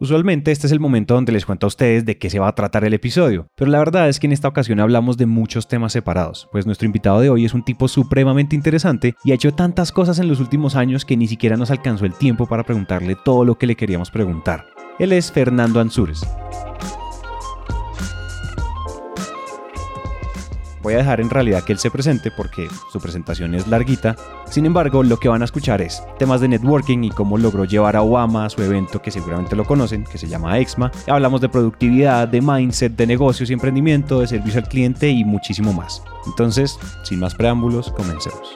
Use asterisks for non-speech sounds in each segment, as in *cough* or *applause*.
Usualmente este es el momento donde les cuento a ustedes de qué se va a tratar el episodio, pero la verdad es que en esta ocasión hablamos de muchos temas separados, pues nuestro invitado de hoy es un tipo supremamente interesante y ha hecho tantas cosas en los últimos años que ni siquiera nos alcanzó el tiempo para preguntarle todo lo que le queríamos preguntar. Él es Fernando Ansúrez. Voy a dejar en realidad que él se presente porque su presentación es larguita. Sin embargo, lo que van a escuchar es temas de networking y cómo logró llevar a Obama a su evento que seguramente lo conocen, que se llama EXMA. Hablamos de productividad, de mindset, de negocios y emprendimiento, de servicio al cliente y muchísimo más. Entonces, sin más preámbulos, comencemos.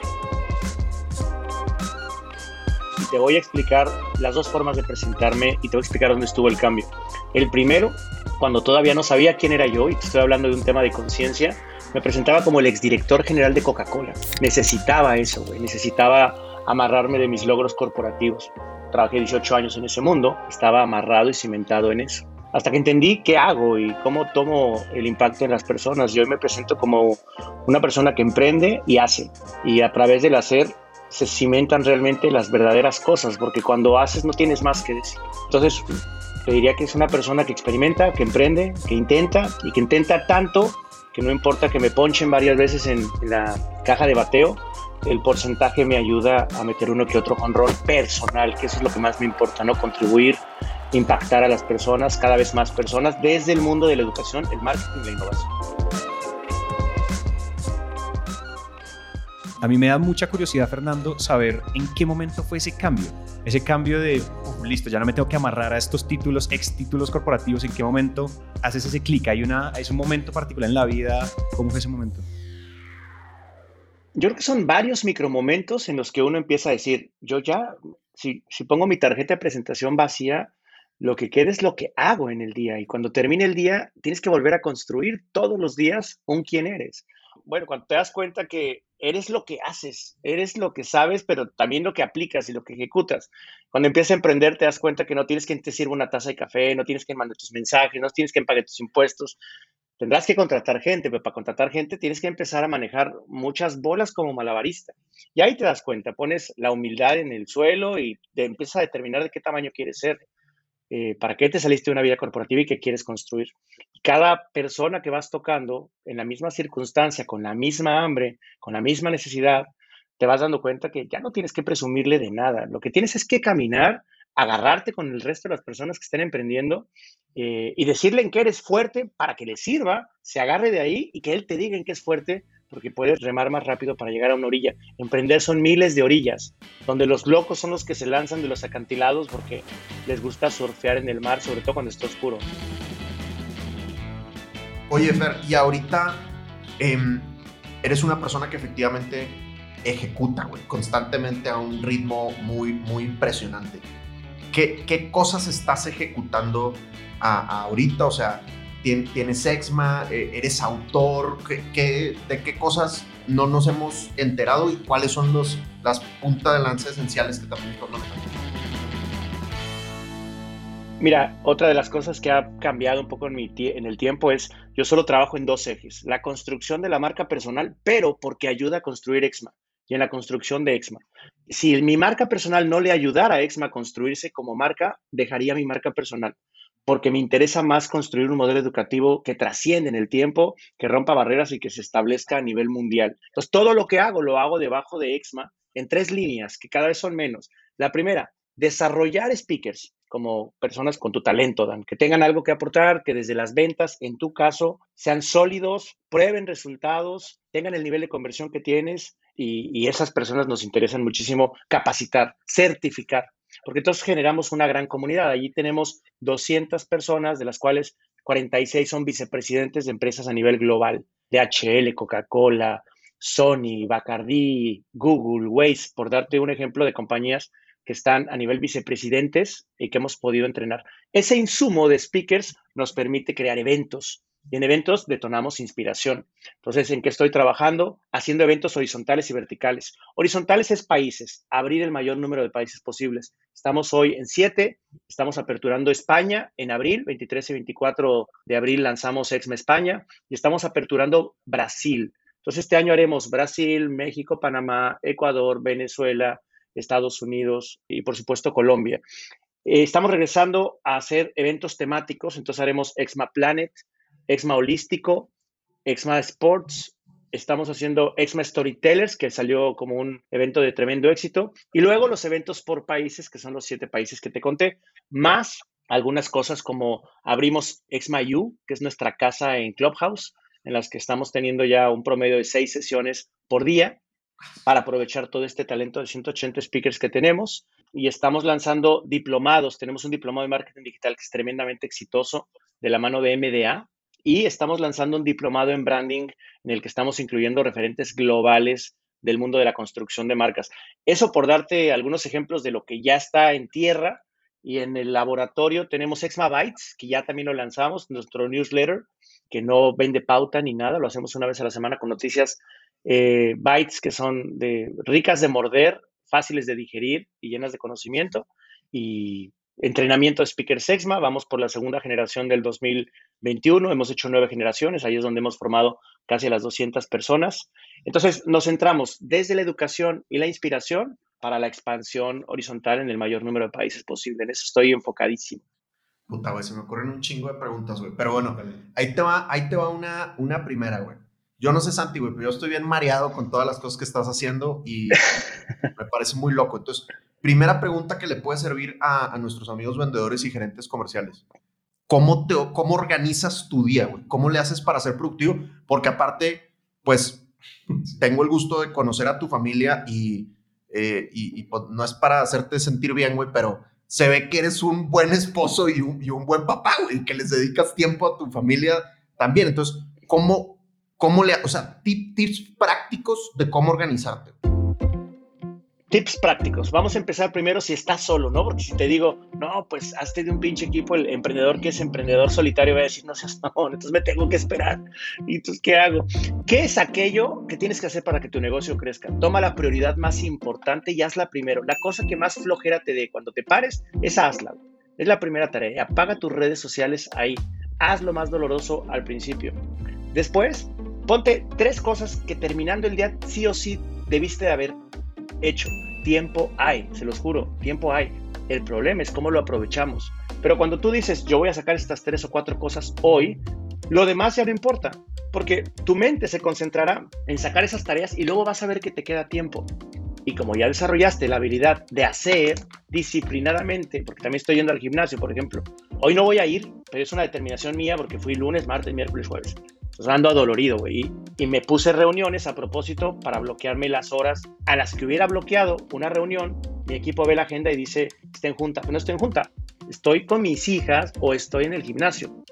te voy a explicar las dos formas de presentarme y te voy a explicar dónde estuvo el cambio. El primero, cuando todavía no sabía quién era yo y estoy hablando de un tema de conciencia, me presentaba como el exdirector general de Coca-Cola. Necesitaba eso. Necesitaba amarrarme de mis logros corporativos. Trabajé 18 años en ese mundo, estaba amarrado y cimentado en eso. Hasta que entendí qué hago y cómo tomo el impacto en las personas. Yo me presento como una persona que emprende y hace. Y a través del hacer se cimentan realmente las verdaderas cosas, porque cuando haces no tienes más que decir. Entonces, te diría que es una persona que experimenta, que emprende, que intenta y que intenta tanto que no importa que me ponchen varias veces en, la caja de bateo, el porcentaje me ayuda a meter uno que otro con rol personal, que eso es lo que más me importa, ¿no? Contribuir, impactar a las personas, cada vez más personas, desde el mundo de la educación, el marketing y la innovación. A mí me da mucha curiosidad, Fernando, saber en qué momento fue ese cambio. Ese cambio de, listo, ya no me tengo que amarrar a estos títulos, ex títulos corporativos. ¿En qué momento haces ese clic? ¿Hay, ¿Hay un momento particular en la vida? ¿Cómo fue ese momento? Yo creo que son varios micromomentos en los que uno empieza a decir, yo ya, si, si pongo mi tarjeta de presentación vacía, lo que queda es lo que hago en el día. Y cuando termine el día, tienes que volver a construir todos los días un quién eres. Bueno, cuando te das cuenta que eres lo que haces, eres lo que sabes, pero también lo que aplicas y lo que ejecutas. Cuando empiezas a emprender, te das cuenta que no tienes que te sirva una taza de café, no tienes que mandar tus mensajes, no tienes que pagar tus impuestos. Tendrás que contratar gente, pero para contratar gente tienes que empezar a manejar muchas bolas como malabarista. Y ahí te das cuenta, pones la humildad en el suelo y te empiezas a determinar de qué tamaño quieres ser. Eh, para qué te saliste de una vida corporativa y qué quieres construir. Cada persona que vas tocando en la misma circunstancia, con la misma hambre, con la misma necesidad, te vas dando cuenta que ya no tienes que presumirle de nada. Lo que tienes es que caminar, agarrarte con el resto de las personas que estén emprendiendo eh, y decirle en qué eres fuerte para que le sirva, se agarre de ahí y que él te diga en qué es fuerte porque puedes remar más rápido para llegar a una orilla. Emprender son miles de orillas, donde los locos son los que se lanzan de los acantilados porque les gusta surfear en el mar, sobre todo cuando está oscuro. Oye, Fer, y ahorita em, eres una persona que efectivamente ejecuta, güey, constantemente a un ritmo muy, muy impresionante. ¿Qué, qué cosas estás ejecutando ahorita? O sea, tienes exma, eh, eres autor, ¿qué, de qué cosas no nos hemos enterado y cuáles son las puntas de lanza esenciales que también estás. Mira, otra de las cosas que ha cambiado un poco en, en el tiempo es, yo solo trabajo en dos ejes, la construcción de la marca personal, pero porque ayuda a construir Exma y en la construcción de Exma. Si mi marca personal no le ayudara a Exma a construirse como marca, dejaría mi marca personal porque me interesa más construir un modelo educativo que trasciende en el tiempo, que rompa barreras y que se establezca a nivel mundial. Entonces, todo lo que hago lo hago debajo de EXMA en tres líneas, que cada vez son menos. La primera, desarrollar speakers como personas con tu talento, Dan, que tengan algo que aportar, que desde las ventas, en tu caso, sean sólidos, prueben resultados, tengan el nivel de conversión que tienes y, y esas personas nos interesan muchísimo capacitar, certificar porque todos generamos una gran comunidad. Allí tenemos 200 personas, de las cuales 46 son vicepresidentes de empresas a nivel global, DHL, Coca-Cola, Sony, Bacardi, Google, Waze, por darte un ejemplo de compañías que están a nivel vicepresidentes y que hemos podido entrenar. Ese insumo de speakers nos permite crear eventos, Y en eventos detonamos inspiración. Entonces, ¿en qué estoy trabajando? Haciendo eventos horizontales y verticales. Horizontales es países, abrir el mayor número de países posibles. Estamos hoy en siete, estamos aperturando España en abril, 23 y 24 de abril lanzamos Exma España y estamos aperturando Brasil. Entonces, este año haremos Brasil, México, Panamá, Ecuador, Venezuela, Estados Unidos y, por supuesto, Colombia. Eh, estamos regresando a hacer eventos temáticos, entonces haremos Exma Planet, Exma Holístico, Exma Sports, estamos haciendo Exma Storytellers, que salió como un evento de tremendo éxito, y luego los eventos por países, que son los siete países que te conté, más algunas cosas como abrimos Exma U, que es nuestra casa en Clubhouse, en las que estamos teniendo ya un promedio de seis sesiones por día para aprovechar todo este talento de 180 speakers que tenemos. Y estamos lanzando diplomados. Tenemos un diplomado de marketing digital que es tremendamente exitoso de la mano de MDA. Y estamos lanzando un diplomado en branding en el que estamos incluyendo referentes globales del mundo de la construcción de marcas. Eso por darte algunos ejemplos de lo que ya está en tierra. Y en el laboratorio tenemos Exma Bytes, que ya también lo lanzamos, nuestro newsletter, que no vende pauta ni nada, lo hacemos una vez a la semana con noticias eh, bytes que son ricas de morder, fáciles de digerir y llenas de conocimiento. Y entrenamiento de Speaker Sexma, vamos por la segunda generación del 2021, hemos hecho nueve generaciones, ahí es donde hemos formado casi a las 200 personas. Entonces nos centramos desde la educación y la inspiración para la expansión horizontal en el mayor número de países posible. En eso estoy enfocadísimo. Puta, güey, se me ocurren un chingo de preguntas, güey. Pero bueno, ahí te va, ahí te va una, una primera, güey. Yo no sé, Santi, güey, pero yo estoy bien mareado con todas las cosas que estás haciendo y *laughs* me parece muy loco. Entonces, primera pregunta que le puede servir a, nuestros amigos vendedores y gerentes comerciales. ¿Cómo, te, ¿Cómo organizas tu día, güey? ¿Cómo le haces para ser productivo? Porque aparte, pues, tengo el gusto de conocer a tu familia y, eh, pues, no es para hacerte sentir bien, güey, pero se ve que eres un buen esposo y un, y un buen papá, güey, que les dedicas tiempo a tu familia también. Entonces, ¿cómo, cómo le, o sea, tips prácticos de cómo organizarte? Tips prácticos. Vamos a empezar primero si estás solo, ¿no? Porque si te digo, no, pues hazte de un pinche equipo, el emprendedor que es emprendedor solitario va a decir, no seas no, *laughs* entonces me tengo que esperar. ¿Y entonces qué hago? ¿Qué es aquello que tienes que hacer para que tu negocio crezca? Toma la prioridad más importante y hazla primero. La cosa que más flojera te dé cuando te pares, esa hazla. Es la primera tarea. Apaga tus redes sociales ahí. Haz lo más doloroso al principio. Después, ponte tres cosas que terminando el día sí o sí debiste de haber hecho. Tiempo hay, se los juro, tiempo hay. El problema es cómo lo aprovechamos. Pero cuando tú dices, yo voy a sacar estas tres o cuatro cosas hoy, lo demás ya no importa, porque tu mente se concentrará en sacar esas tareas y luego vas a ver que te queda tiempo. Y como ya desarrollaste la habilidad de hacer disciplinadamente, porque también estoy yendo al gimnasio, por ejemplo, hoy no voy a ir, pero es una determinación mía porque fui lunes, martes, miércoles, jueves. Pues ando adolorido, güey. Y, me puse reuniones a propósito para bloquearme las horas a las que hubiera bloqueado una reunión. Mi equipo ve la agenda y dice, está en junta. No estoy en junta. Estoy con mis hijas o estoy en el gimnasio.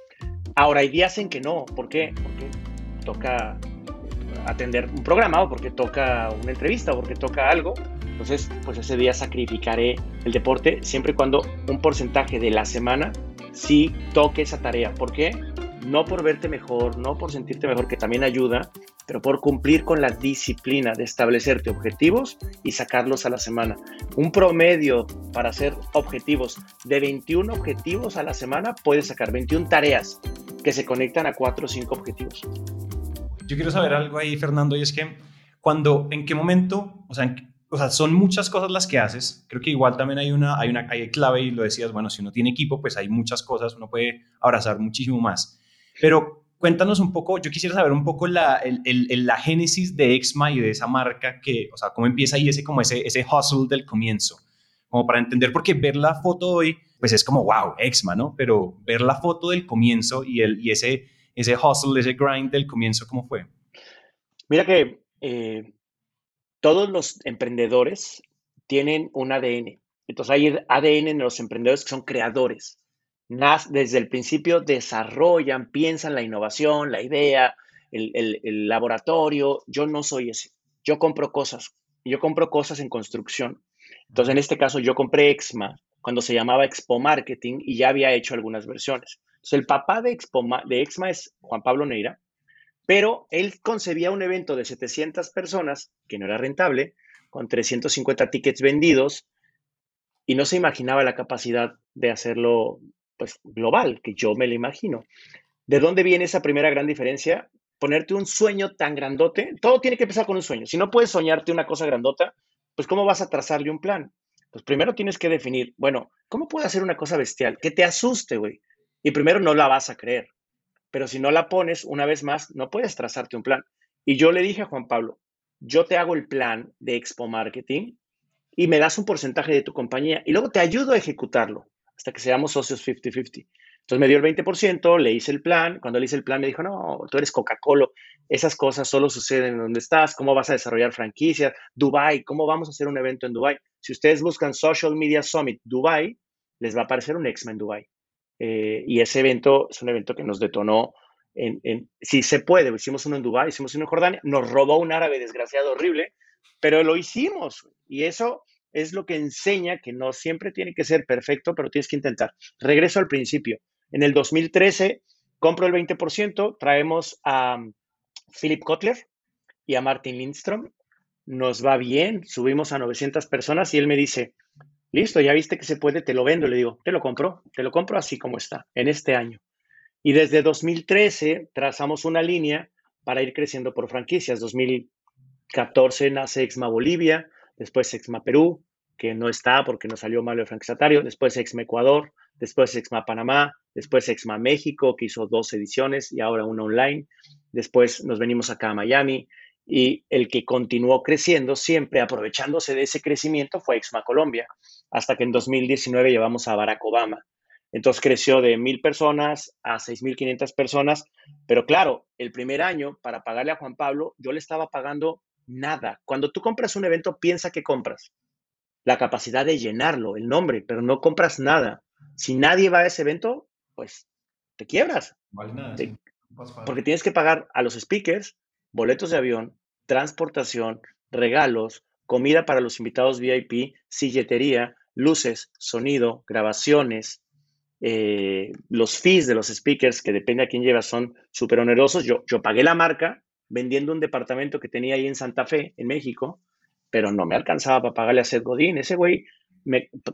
Ahora hay días en que no. ¿Por qué? Porque toca atender un programa o porque toca una entrevista o porque toca algo. Entonces, pues ese día sacrificaré el deporte siempre y cuando un porcentaje de la semana sí toque esa tarea. ¿Por qué? No por verte mejor, no por sentirte mejor, que también ayuda, pero por cumplir con la disciplina de establecerte objetivos y sacarlos a la semana. Un promedio para hacer objetivos de 21 objetivos a la semana puedes sacar 21 tareas que se conectan a 4 o 5 objetivos. Yo quiero saber algo ahí, Fernando, y es que cuando, en qué momento, o sea, o sea, son muchas cosas las que haces. Creo que igual también hay una, hay una hay clave y lo decías, bueno, si uno tiene equipo, pues hay muchas cosas, uno puede abrazar muchísimo más. Pero cuéntanos un poco, yo quisiera saber un poco la, la génesis de Exma y de esa marca, que, o sea, cómo empieza ahí ese, como ese, ese hustle del comienzo, como para entender, porque ver la foto hoy, pues es como, wow, Exma, ¿no? Pero ver la foto del comienzo y, el, y ese, ese hustle, ese grind del comienzo, ¿cómo fue? Mira que eh, todos los emprendedores tienen un ADN. Entonces hay ADN en los emprendedores que son creadores desde el principio desarrollan, piensan la innovación, la idea, el, laboratorio. Yo no soy ese. Yo compro cosas. Yo compro cosas en construcción. Entonces, en este caso, yo compré Exma cuando se llamaba Expo Marketing y ya había hecho algunas versiones. Entonces, el papá de, Expo, de Exma es Juan Pablo Neira, pero él concebía un evento de 700 personas, que no era rentable, con 350 tickets vendidos, y no se imaginaba la capacidad de hacerlo pues, global, que yo me lo imagino. ¿De dónde viene esa primera gran diferencia? Ponerte un sueño tan grandote. Todo tiene que empezar con un sueño. Si no puedes soñarte una cosa grandota, pues ¿cómo vas a trazarle un plan? Pues primero tienes que definir, bueno, ¿cómo puedo hacer una cosa bestial? Que te asuste, güey. Y primero no la vas a creer. Pero si no la pones, una vez más, no puedes trazarte un plan. Y yo le dije a Juan Pablo, yo te hago el plan de Expo Marketing y me das un porcentaje de tu compañía y luego te ayudo a ejecutarlo hasta que seamos socios 50-50. Entonces me dio el 20%, le hice el plan. Cuando le hice el plan me dijo, no, tú eres Coca-Cola, esas cosas solo suceden donde estás, cómo vas a desarrollar franquicias, Dubai, cómo vamos a hacer un evento en Dubai. Si ustedes buscan Social Media Summit Dubai, les va a aparecer un Exma en Dubai. Eh, y ese evento es un evento que nos detonó en, si se puede, hicimos uno en Dubai, hicimos uno en Jordania, nos robó un árabe desgraciado horrible, pero lo hicimos. Y eso es lo que enseña que no siempre tiene que ser perfecto, pero tienes que intentar. Regreso al principio. En el 2013 compro el 20%, traemos a um, Philip Kotler y a Martin Lindstrom. Nos va bien, subimos a 900 personas y él me dice, listo, ya viste que se puede, te lo vendo. Le digo, te lo compro, te lo compro así como está, en este año. Y desde 2013 trazamos una línea para ir creciendo por franquicias. 2014 nace Exma Bolivia, después Exma Perú, que no está porque no salió malo el franquiciatario, después Exma Ecuador, después Exma Panamá, después Exma México, que hizo dos ediciones y ahora una online, después nos venimos acá a Miami y el que continuó creciendo siempre aprovechándose de ese crecimiento fue Exma Colombia, hasta que en 2019 llevamos a Barack Obama. Entonces creció de mil personas a 6.500 personas, pero claro, el primer año para pagarle a Juan Pablo, yo le estaba pagando nada. Cuando tú compras un evento, piensa que compras. La capacidad de llenarlo, el nombre, pero no compras nada. Si nadie va a ese evento, pues te quiebras. porque tienes que pagar a los speakers, boletos de avión, transportación, regalos, comida para los invitados VIP, silletería, luces, sonido, grabaciones, eh, los fees de los speakers, que depende a quién lleva, son súper onerosos. Yo, yo pagué la marca vendiendo un departamento que tenía ahí en Santa Fe, en México, pero no me alcanzaba para pagarle a Seth Godín. Ese güey,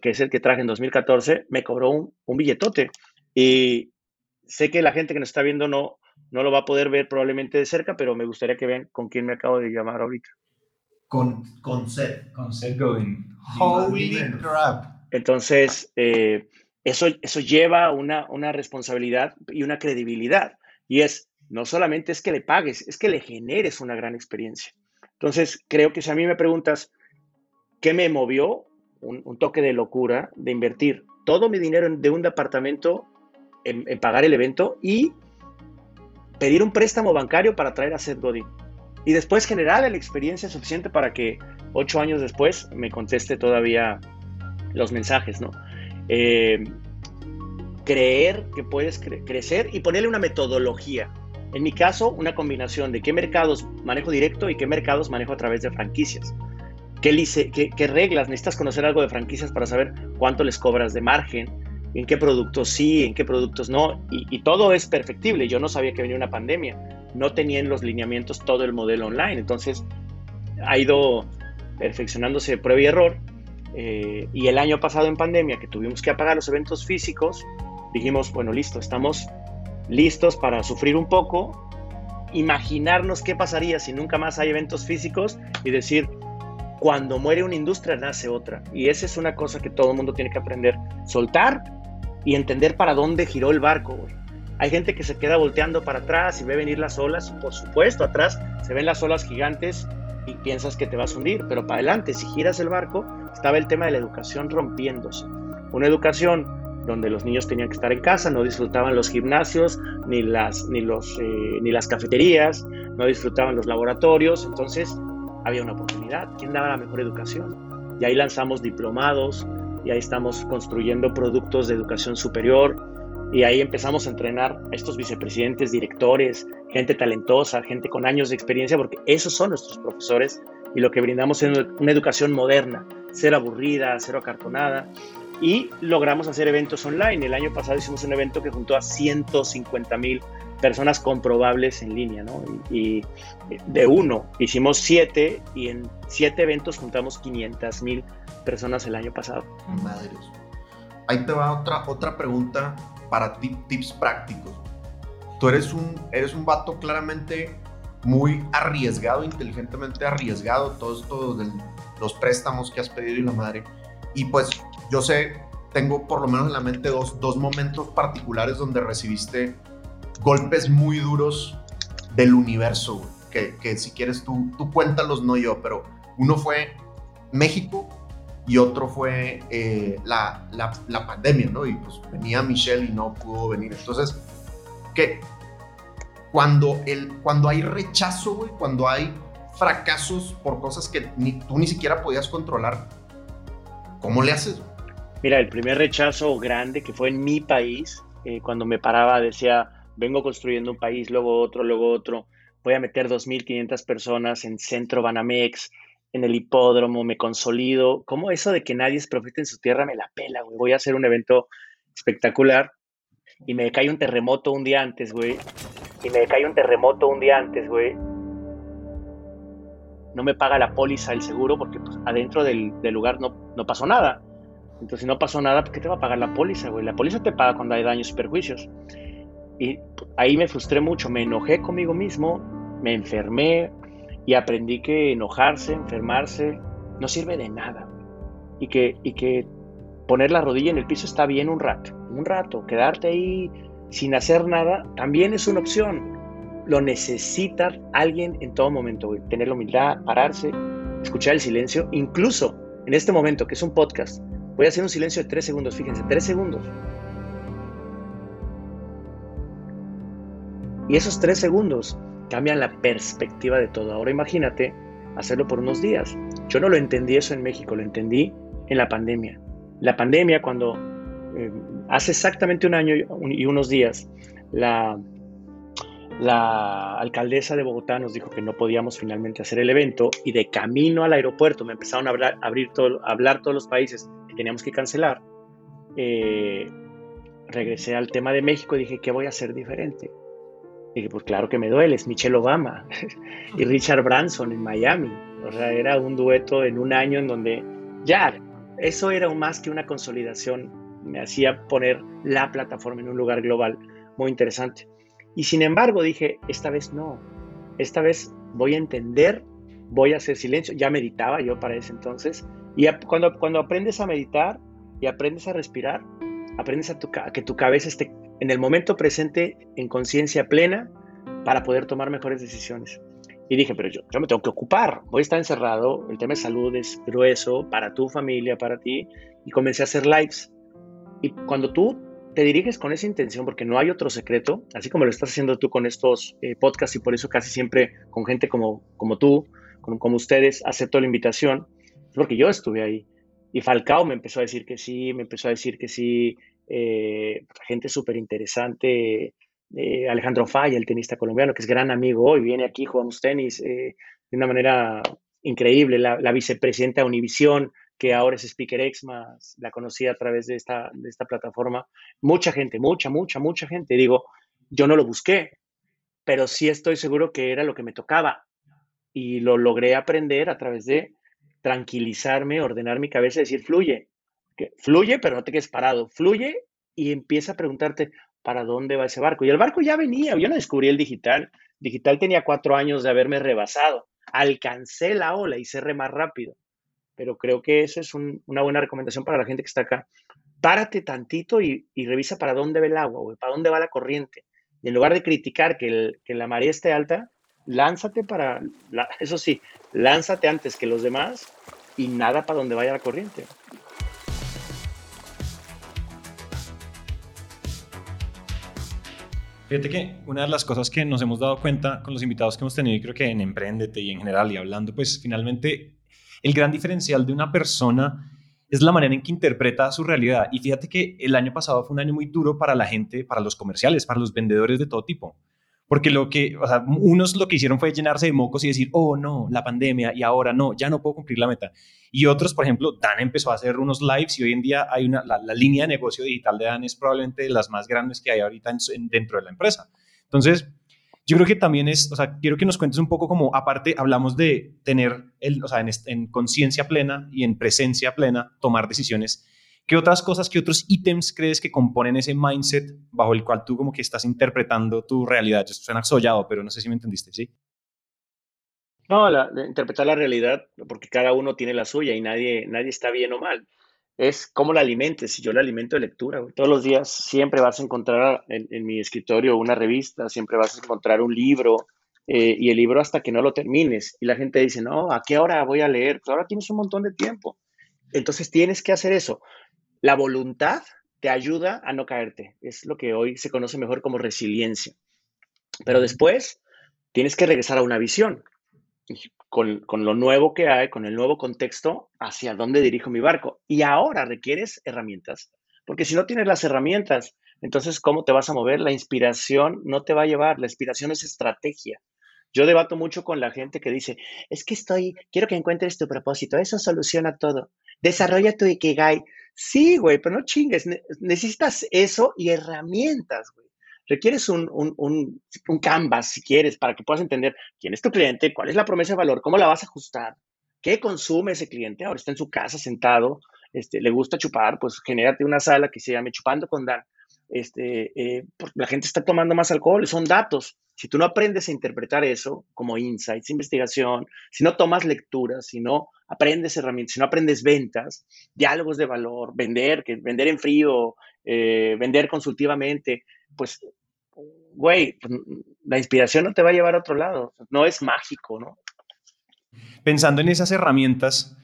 que es el que traje en 2014, me cobró un, un, billetote. Y sé que la gente que nos está viendo no, no lo va a poder ver probablemente de cerca, pero me gustaría que vean con quién me acabo de llamar ahorita. Con, con Seth. Con Seth Godin. Holy crap. Entonces, eh, eso, eso lleva una, una responsabilidad y una credibilidad. Y es, no solamente es que le pagues, es que le generes una gran experiencia. Entonces, creo que si a mí me preguntas, ¿qué me movió? Un, toque de locura de invertir todo mi dinero de un departamento en, pagar el evento y pedir un préstamo bancario para traer a Seth Godin. Y después generar la experiencia suficiente para que ocho años después me conteste todavía los mensajes, ¿no? Eh, creer que puedes crecer y ponerle una metodología. En mi caso, una combinación de qué mercados manejo directo y qué mercados manejo a través de franquicias. ¿Qué, qué, reglas? Necesitas conocer algo de franquicias para saber cuánto les cobras de margen, en qué productos sí, en qué productos no. Y, y todo es perfectible. Yo no sabía que venía una pandemia. No tenía en los lineamientos todo el modelo online. Entonces, ha ido perfeccionándose prueba y error eh, y el año pasado en pandemia, que tuvimos que apagar los eventos físicos, dijimos, bueno, listo, estamos listos para sufrir un poco, imaginarnos qué pasaría si nunca más hay eventos físicos y decir, cuando muere una industria nace otra. Y esa es una cosa que todo el mundo tiene que aprender, soltar y entender para dónde giró el barco. Hay gente que se queda volteando para atrás y ve venir las olas, por supuesto, atrás se ven las olas gigantes y piensas que te vas a hundir, pero para adelante, si giras el barco, estaba el tema de la educación rompiéndose. Una educación donde los niños tenían que estar en casa, no disfrutaban los gimnasios, ni las, ni los, eh, ni las cafeterías, no disfrutaban los laboratorios, entonces había una oportunidad. ¿Quién daba la mejor educación? Y ahí lanzamos diplomados, y ahí estamos construyendo productos de educación superior, y ahí empezamos a entrenar a estos vicepresidentes, directores, gente talentosa, gente con años de experiencia, porque esos son nuestros profesores y lo que brindamos es una educación moderna, ser aburrida, ser acartonada. Y logramos hacer eventos online. El año pasado hicimos un evento que juntó a 150 mil personas comprobables en línea, ¿no? Y, de uno hicimos siete y en siete eventos juntamos 500 mil personas el año pasado. Madre Ahí te va otra, otra pregunta para tips prácticos. Tú eres un, eres un vato claramente muy arriesgado, inteligentemente arriesgado, todo esto de los préstamos que has pedido y la madre. Y pues yo sé, tengo por lo menos en la mente dos, dos momentos particulares donde recibiste golpes muy duros del universo, que, que, si quieres tú, tú cuéntalos, no yo, pero uno fue México y otro fue eh, la, la, pandemia, ¿no? Y pues venía Michelle y no pudo venir. Entonces, ¿qué? Cuando, el, cuando hay rechazo, güey, cuando hay fracasos por cosas que ni, tú ni siquiera podías controlar, ¿cómo le haces? Mira, el primer rechazo grande que fue en mi país, eh, cuando me paraba, decía, vengo construyendo un país, luego otro, luego otro, voy a meter 2.500 personas en Centro Banamex, en el hipódromo, me consolido. ¿Cómo eso de que nadie es profeta en su tierra me la pela, güey? Voy a hacer un evento espectacular y me cae un terremoto un día antes, güey. Y me cae un terremoto un día antes, güey. No me paga la póliza el seguro porque pues, adentro del, lugar no, no pasó nada. Entonces, si no pasó nada, ¿por qué te va a pagar la póliza, güey? La póliza te paga cuando hay daños y perjuicios. Y ahí me frustré mucho, me enojé conmigo mismo, me enfermé y aprendí que enojarse, enfermarse, no sirve de nada. Y que, y que poner la rodilla en el piso está bien un rato, un rato, quedarte ahí sin hacer nada también es una opción. Lo necesita alguien en todo momento, tener la humildad, pararse, escuchar el silencio, incluso en este momento que es un podcast, voy a hacer un silencio de tres segundos, fíjense, tres segundos Y esos tres segundos cambian la perspectiva de todo. Ahora imagínate hacerlo por unos días. Yo no lo entendí eso en México, lo entendí en la pandemia. La pandemia, cuando eh, hace exactamente un año y unos días, la, alcaldesa de Bogotá nos dijo que no podíamos finalmente hacer el evento y de camino al aeropuerto me empezaron a hablar, abrir todo, hablar todos los países teníamos que cancelar. Eh, regresé al tema de México y dije, ¿qué voy a hacer diferente? dije, pues claro que me duele, es Michelle Obama *laughs* y Richard Branson en Miami. O sea, era un dueto en un año en donde ya, eso era más que una consolidación, me hacía poner la plataforma en un lugar global muy interesante. Y sin embargo dije, esta vez no, esta vez voy a entender, voy a hacer silencio. Ya meditaba yo para ese entonces. Y cuando, cuando aprendes a meditar y aprendes a respirar, aprendes a, a que tu cabeza esté en el momento presente, en conciencia plena, para poder tomar mejores decisiones. Y dije, pero yo, yo me tengo que ocupar, voy a estar encerrado, el tema de salud es grueso para tu familia, para ti, y comencé a hacer lives. Y cuando tú te diriges con esa intención, porque no hay otro secreto, así como lo estás haciendo tú con estos eh, podcasts y por eso casi siempre con gente como, como tú, como, como ustedes, acepto la invitación, porque yo estuve ahí. Y Falcao me empezó a decir que sí, me empezó a decir que sí, eh, gente súper interesante, eh, Alejandro Falla, el tenista colombiano, que es gran amigo hoy, viene aquí, jugamos tenis eh, de una manera increíble, la, vicepresidenta de Univisión, que ahora es Speaker Exma, la conocí a través de esta, de esta plataforma, mucha gente, mucha, mucha, mucha gente, digo, yo no lo busqué, pero sí estoy seguro que era lo que me tocaba. Y lo logré aprender a través de tranquilizarme, ordenar mi cabeza y decir, fluye, fluye, pero no te quedes parado, fluye y empieza a preguntarte para dónde va ese barco. Y el barco ya venía, yo no descubrí el digital, digital tenía cuatro años de haberme rebasado, alcancé la ola y cerré más rápido, pero creo que eso es una buena recomendación para la gente que está acá. Párate tantito y, revisa para dónde va el agua, para dónde va la corriente. Y en lugar de criticar que, la marea esté alta, lánzate para, eso sí, lánzate antes que los demás y nada para donde vaya la corriente. Fíjate que una de las cosas que nos hemos dado cuenta con los invitados que hemos tenido, y creo que en Emprendete y en general y hablando, pues finalmente el gran diferencial de una persona es la manera en que interpreta su realidad. Y fíjate que el año pasado fue un año muy duro para la gente, para los comerciales, para los vendedores de todo tipo, Porque lo que, o sea, unos lo que hicieron fue llenarse de mocos y decir, oh no, la pandemia y ahora no, ya no puedo cumplir la meta. Y otros, por ejemplo, Dan empezó a hacer unos lives y hoy en día hay una, la, línea de negocio digital de Dan es probablemente de las más grandes que hay ahorita dentro de la empresa. Entonces, yo creo que también es, o sea, quiero que nos cuentes un poco como, aparte, hablamos de tener, el, o sea, en, en conciencia plena y en presencia plena, tomar decisiones ¿Qué otras cosas, qué otros ítems crees que componen ese mindset bajo el cual tú como que estás interpretando tu realidad? Esto suena sollado, pero no sé si me entendiste, ¿sí? No, interpretar la realidad, porque cada uno tiene la suya y nadie, nadie está bien o mal. Es cómo la alimentes. Si yo la alimento de lectura, todos los días siempre vas a encontrar en, mi escritorio una revista, siempre vas a encontrar un libro, eh, y el libro hasta que no lo termines. Y la gente dice, no, ¿a qué hora voy a leer? Pues ahora tienes un montón de tiempo. Entonces tienes que hacer eso. La voluntad te ayuda a no caerte. Es lo que hoy se conoce mejor como resiliencia. Pero después tienes que regresar a una visión. Con, lo nuevo que hay, con el nuevo contexto, hacia dónde dirijo mi barco. Y ahora requieres herramientas. Porque si no tienes las herramientas, entonces, ¿cómo te vas a mover? La inspiración no te va a llevar. La inspiración es estrategia. Yo debato mucho con la gente que dice, es que estoy, quiero que encuentres tu propósito, eso soluciona todo. Desarrolla tu Ikigai. Sí, güey, pero no chingues. necesitas eso y herramientas, güey. Requieres un, un, un, un, canvas, si quieres, para que puedas entender quién es tu cliente, cuál es la promesa de valor, cómo la vas a ajustar, qué consume ese cliente. Ahora está en su casa sentado, este, le gusta chupar, pues genérate una sala que se llame Chupando con Dan este, eh, la gente está tomando más alcohol, son datos. Si tú no aprendes a interpretar eso como insights, investigación, si no tomas lecturas, si no aprendes herramientas, si no aprendes ventas, diálogos de valor, vender, que vender en frío, eh, vender consultivamente, pues, güey, pues, la inspiración no te va a llevar a otro lado. No es mágico, ¿no? Pensando en esas herramientas,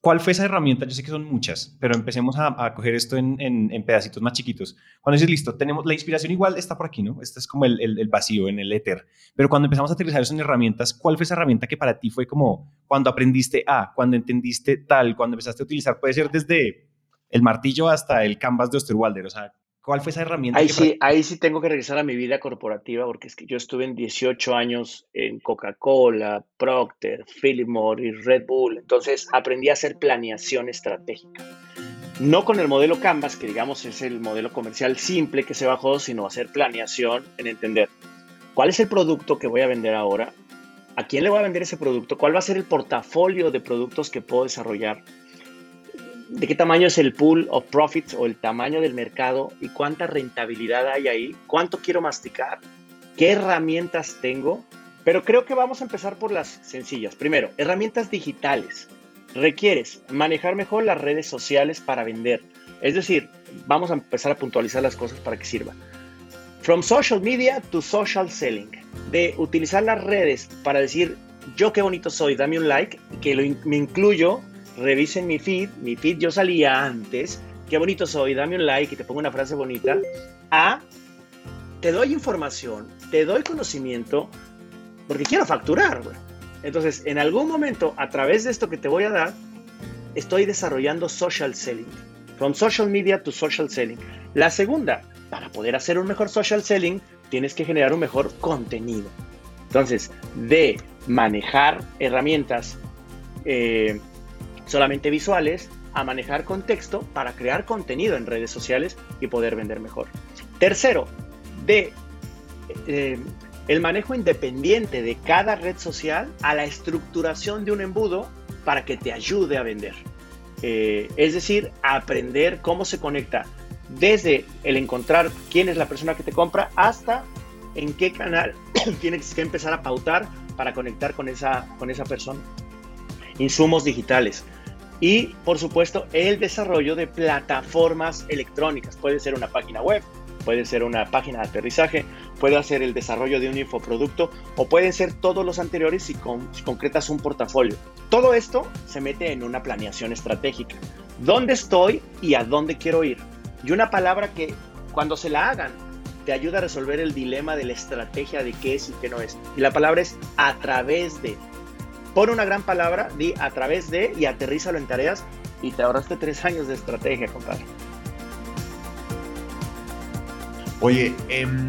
¿Cuál fue esa herramienta? Yo sé que son muchas, pero empecemos a, coger esto en, pedacitos más chiquitos. Cuando dices, listo, tenemos la inspiración igual está por aquí, ¿no? Este es como el, el, vacío en el éter. Pero cuando empezamos a utilizar eso en herramientas, ¿cuál fue esa herramienta que para ti fue como cuando aprendiste A, cuando entendiste tal, cuando empezaste a utilizar? Puede ser desde el martillo hasta el canvas de Osterwalder. O sea, ¿Cuál fue esa herramienta? Ahí, sí, ahí sí tengo que regresar a mi vida corporativa porque es que yo estuve en 18 años en Coca-Cola, Procter, Philip Morris, Red Bull. Entonces aprendí a hacer planeación estratégica. No con el modelo Canvas, que digamos es el modelo comercial simple que se bajó, sino hacer planeación en entender cuál es el producto que voy a vender ahora, a quién le voy a vender ese producto, cuál va a ser el portafolio de productos que puedo desarrollar de qué tamaño es el pool of profits o el tamaño del mercado y cuánta rentabilidad hay ahí, cuánto quiero masticar, qué herramientas tengo, pero creo que vamos a empezar por las sencillas. Primero, herramientas digitales. Requieres manejar mejor las redes sociales para vender. Es decir, vamos a empezar a puntualizar las cosas para que sirva. From social media to social selling. De utilizar las redes para decir, yo qué bonito soy, dame un like, que lo, me incluyo revisen mi feed, mi feed yo salía antes, qué bonito soy, dame un like y te pongo una frase bonita, a te doy información, te doy conocimiento, porque quiero facturar, Entonces, en algún momento, a través de esto que te voy a dar, estoy desarrollando social selling. From social media to social selling. La segunda, para poder hacer un mejor social selling, tienes que generar un mejor contenido. Entonces, de manejar herramientas eh, solamente visuales, a manejar contexto para crear contenido en redes sociales y poder vender mejor. Tercero, de eh, el manejo independiente de cada red social a la estructuración de un embudo para que te ayude a vender. Eh, es decir, aprender cómo se conecta desde el encontrar quién es la persona que te compra hasta en qué canal *coughs* tienes que empezar a pautar para conectar con esa, con esa persona. Insumos digitales. Y, por supuesto, el desarrollo de plataformas electrónicas. Puede ser una página web, puede ser una página de aterrizaje, puede ser el desarrollo de un infoproducto o pueden ser todos los anteriores si, concretas un portafolio. Todo esto se mete en una planeación estratégica. ¿Dónde estoy y a dónde quiero ir? Y una palabra que cuando se la hagan te ayuda a resolver el dilema de la estrategia de qué es y qué no es. Y la palabra es a través de. Pon una gran palabra, di a través de y aterrízalo en tareas y te ahorraste tres años de estrategia, compadre. Oye, em,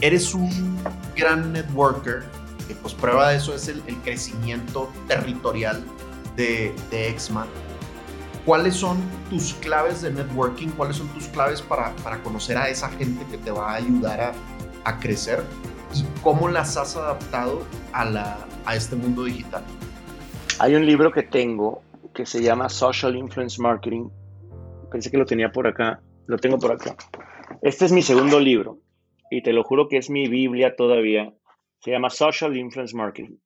eres un gran networker, que pues prueba de eso es el, crecimiento territorial de, de Exma. ¿Cuáles son tus claves de networking? ¿Cuáles son tus claves para, para conocer a esa gente que te va a ayudar a, a crecer? ¿Y cómo las has adaptado a, la, a este mundo digital? Hay un libro que tengo que se llama Social Influence Marketing. Pensé que lo tenía por acá. Lo tengo por acá. Este es mi segundo libro y te lo juro que es mi Biblia todavía. Se llama Social Influence Marketing.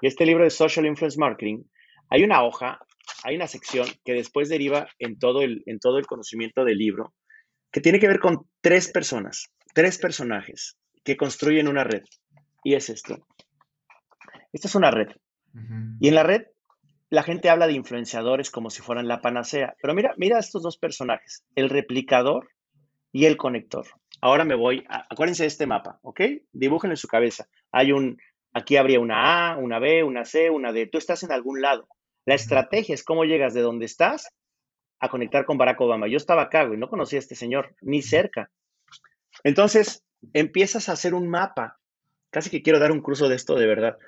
Y este libro de Social Influence Marketing, hay una hoja, hay una sección que después deriva en todo el, en todo el conocimiento del libro, que tiene que ver con tres personas, tres personajes que construyen una red. Y es esto. Esta es una red. Y en la red la gente habla de influenciadores como si fueran la panacea. Pero mira, mira estos dos personajes, el replicador y el conector. Ahora me voy, a, acuérdense de este mapa, ¿ok? Dibujen en su cabeza. Hay un, aquí habría una A, una B, una C, una D. Tú estás en algún lado. La estrategia es cómo llegas de donde estás a conectar con Barack Obama. Yo estaba acá, güey, no conocía a este señor, ni cerca. Entonces, empiezas a hacer un mapa. Casi que quiero dar un curso de esto de verdad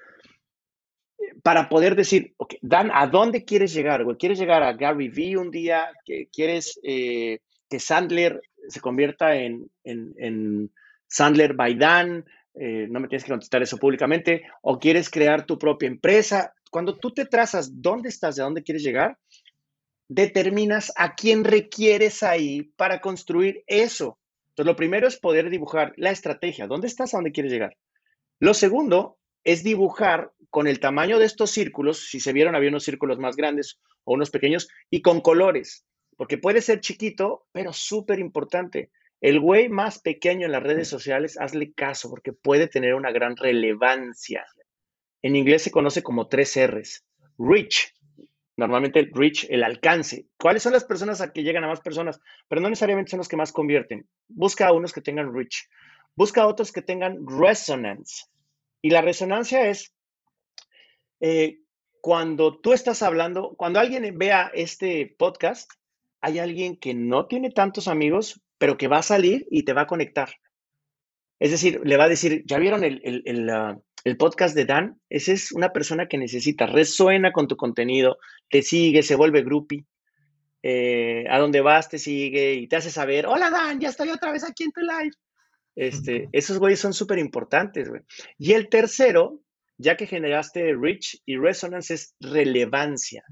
para poder decir, Dan, ¿a dónde quieres llegar? ¿Quieres llegar a Gary Vee un día? ¿Quieres eh, que Sandler se convierta en, Sandler by Dan? Eh, no me tienes que contestar eso públicamente. ¿O quieres crear tu propia empresa? Cuando tú te trazas dónde estás, de dónde quieres llegar, determinas a quién requieres ahí para construir eso. Entonces, lo primero es poder dibujar la estrategia. ¿Dónde estás? ¿A dónde quieres llegar? Lo segundo es dibujar con el tamaño de estos círculos, si se vieron, había unos círculos más grandes o unos pequeños, y con colores, porque puede ser chiquito, pero súper importante. El güey más pequeño en las redes sociales, hazle caso, porque puede tener una gran relevancia. En inglés se conoce como tres R's. Reach, normalmente el reach, el alcance. ¿Cuáles son las personas a que llegan a más personas? Pero no necesariamente son los que más convierten. Busca a unos que tengan reach. Busca a otros que tengan resonance. Y la resonancia es eh, cuando tú estás hablando, cuando alguien vea este podcast, hay alguien que no tiene tantos amigos, pero que va a salir y te va a conectar. Es decir, le va a decir, ¿ya vieron el, ah, podcast de Dan? Esa es una persona que necesita, resuena con tu contenido, te sigue, se vuelve groupie. Eh, a donde vas te sigue y te hace saber, hola Dan, ya estoy otra vez aquí en tu live. Este, esos güeyes son súper importantes, güey. Y el tercero, ya que generaste reach y resonance, es relevancia.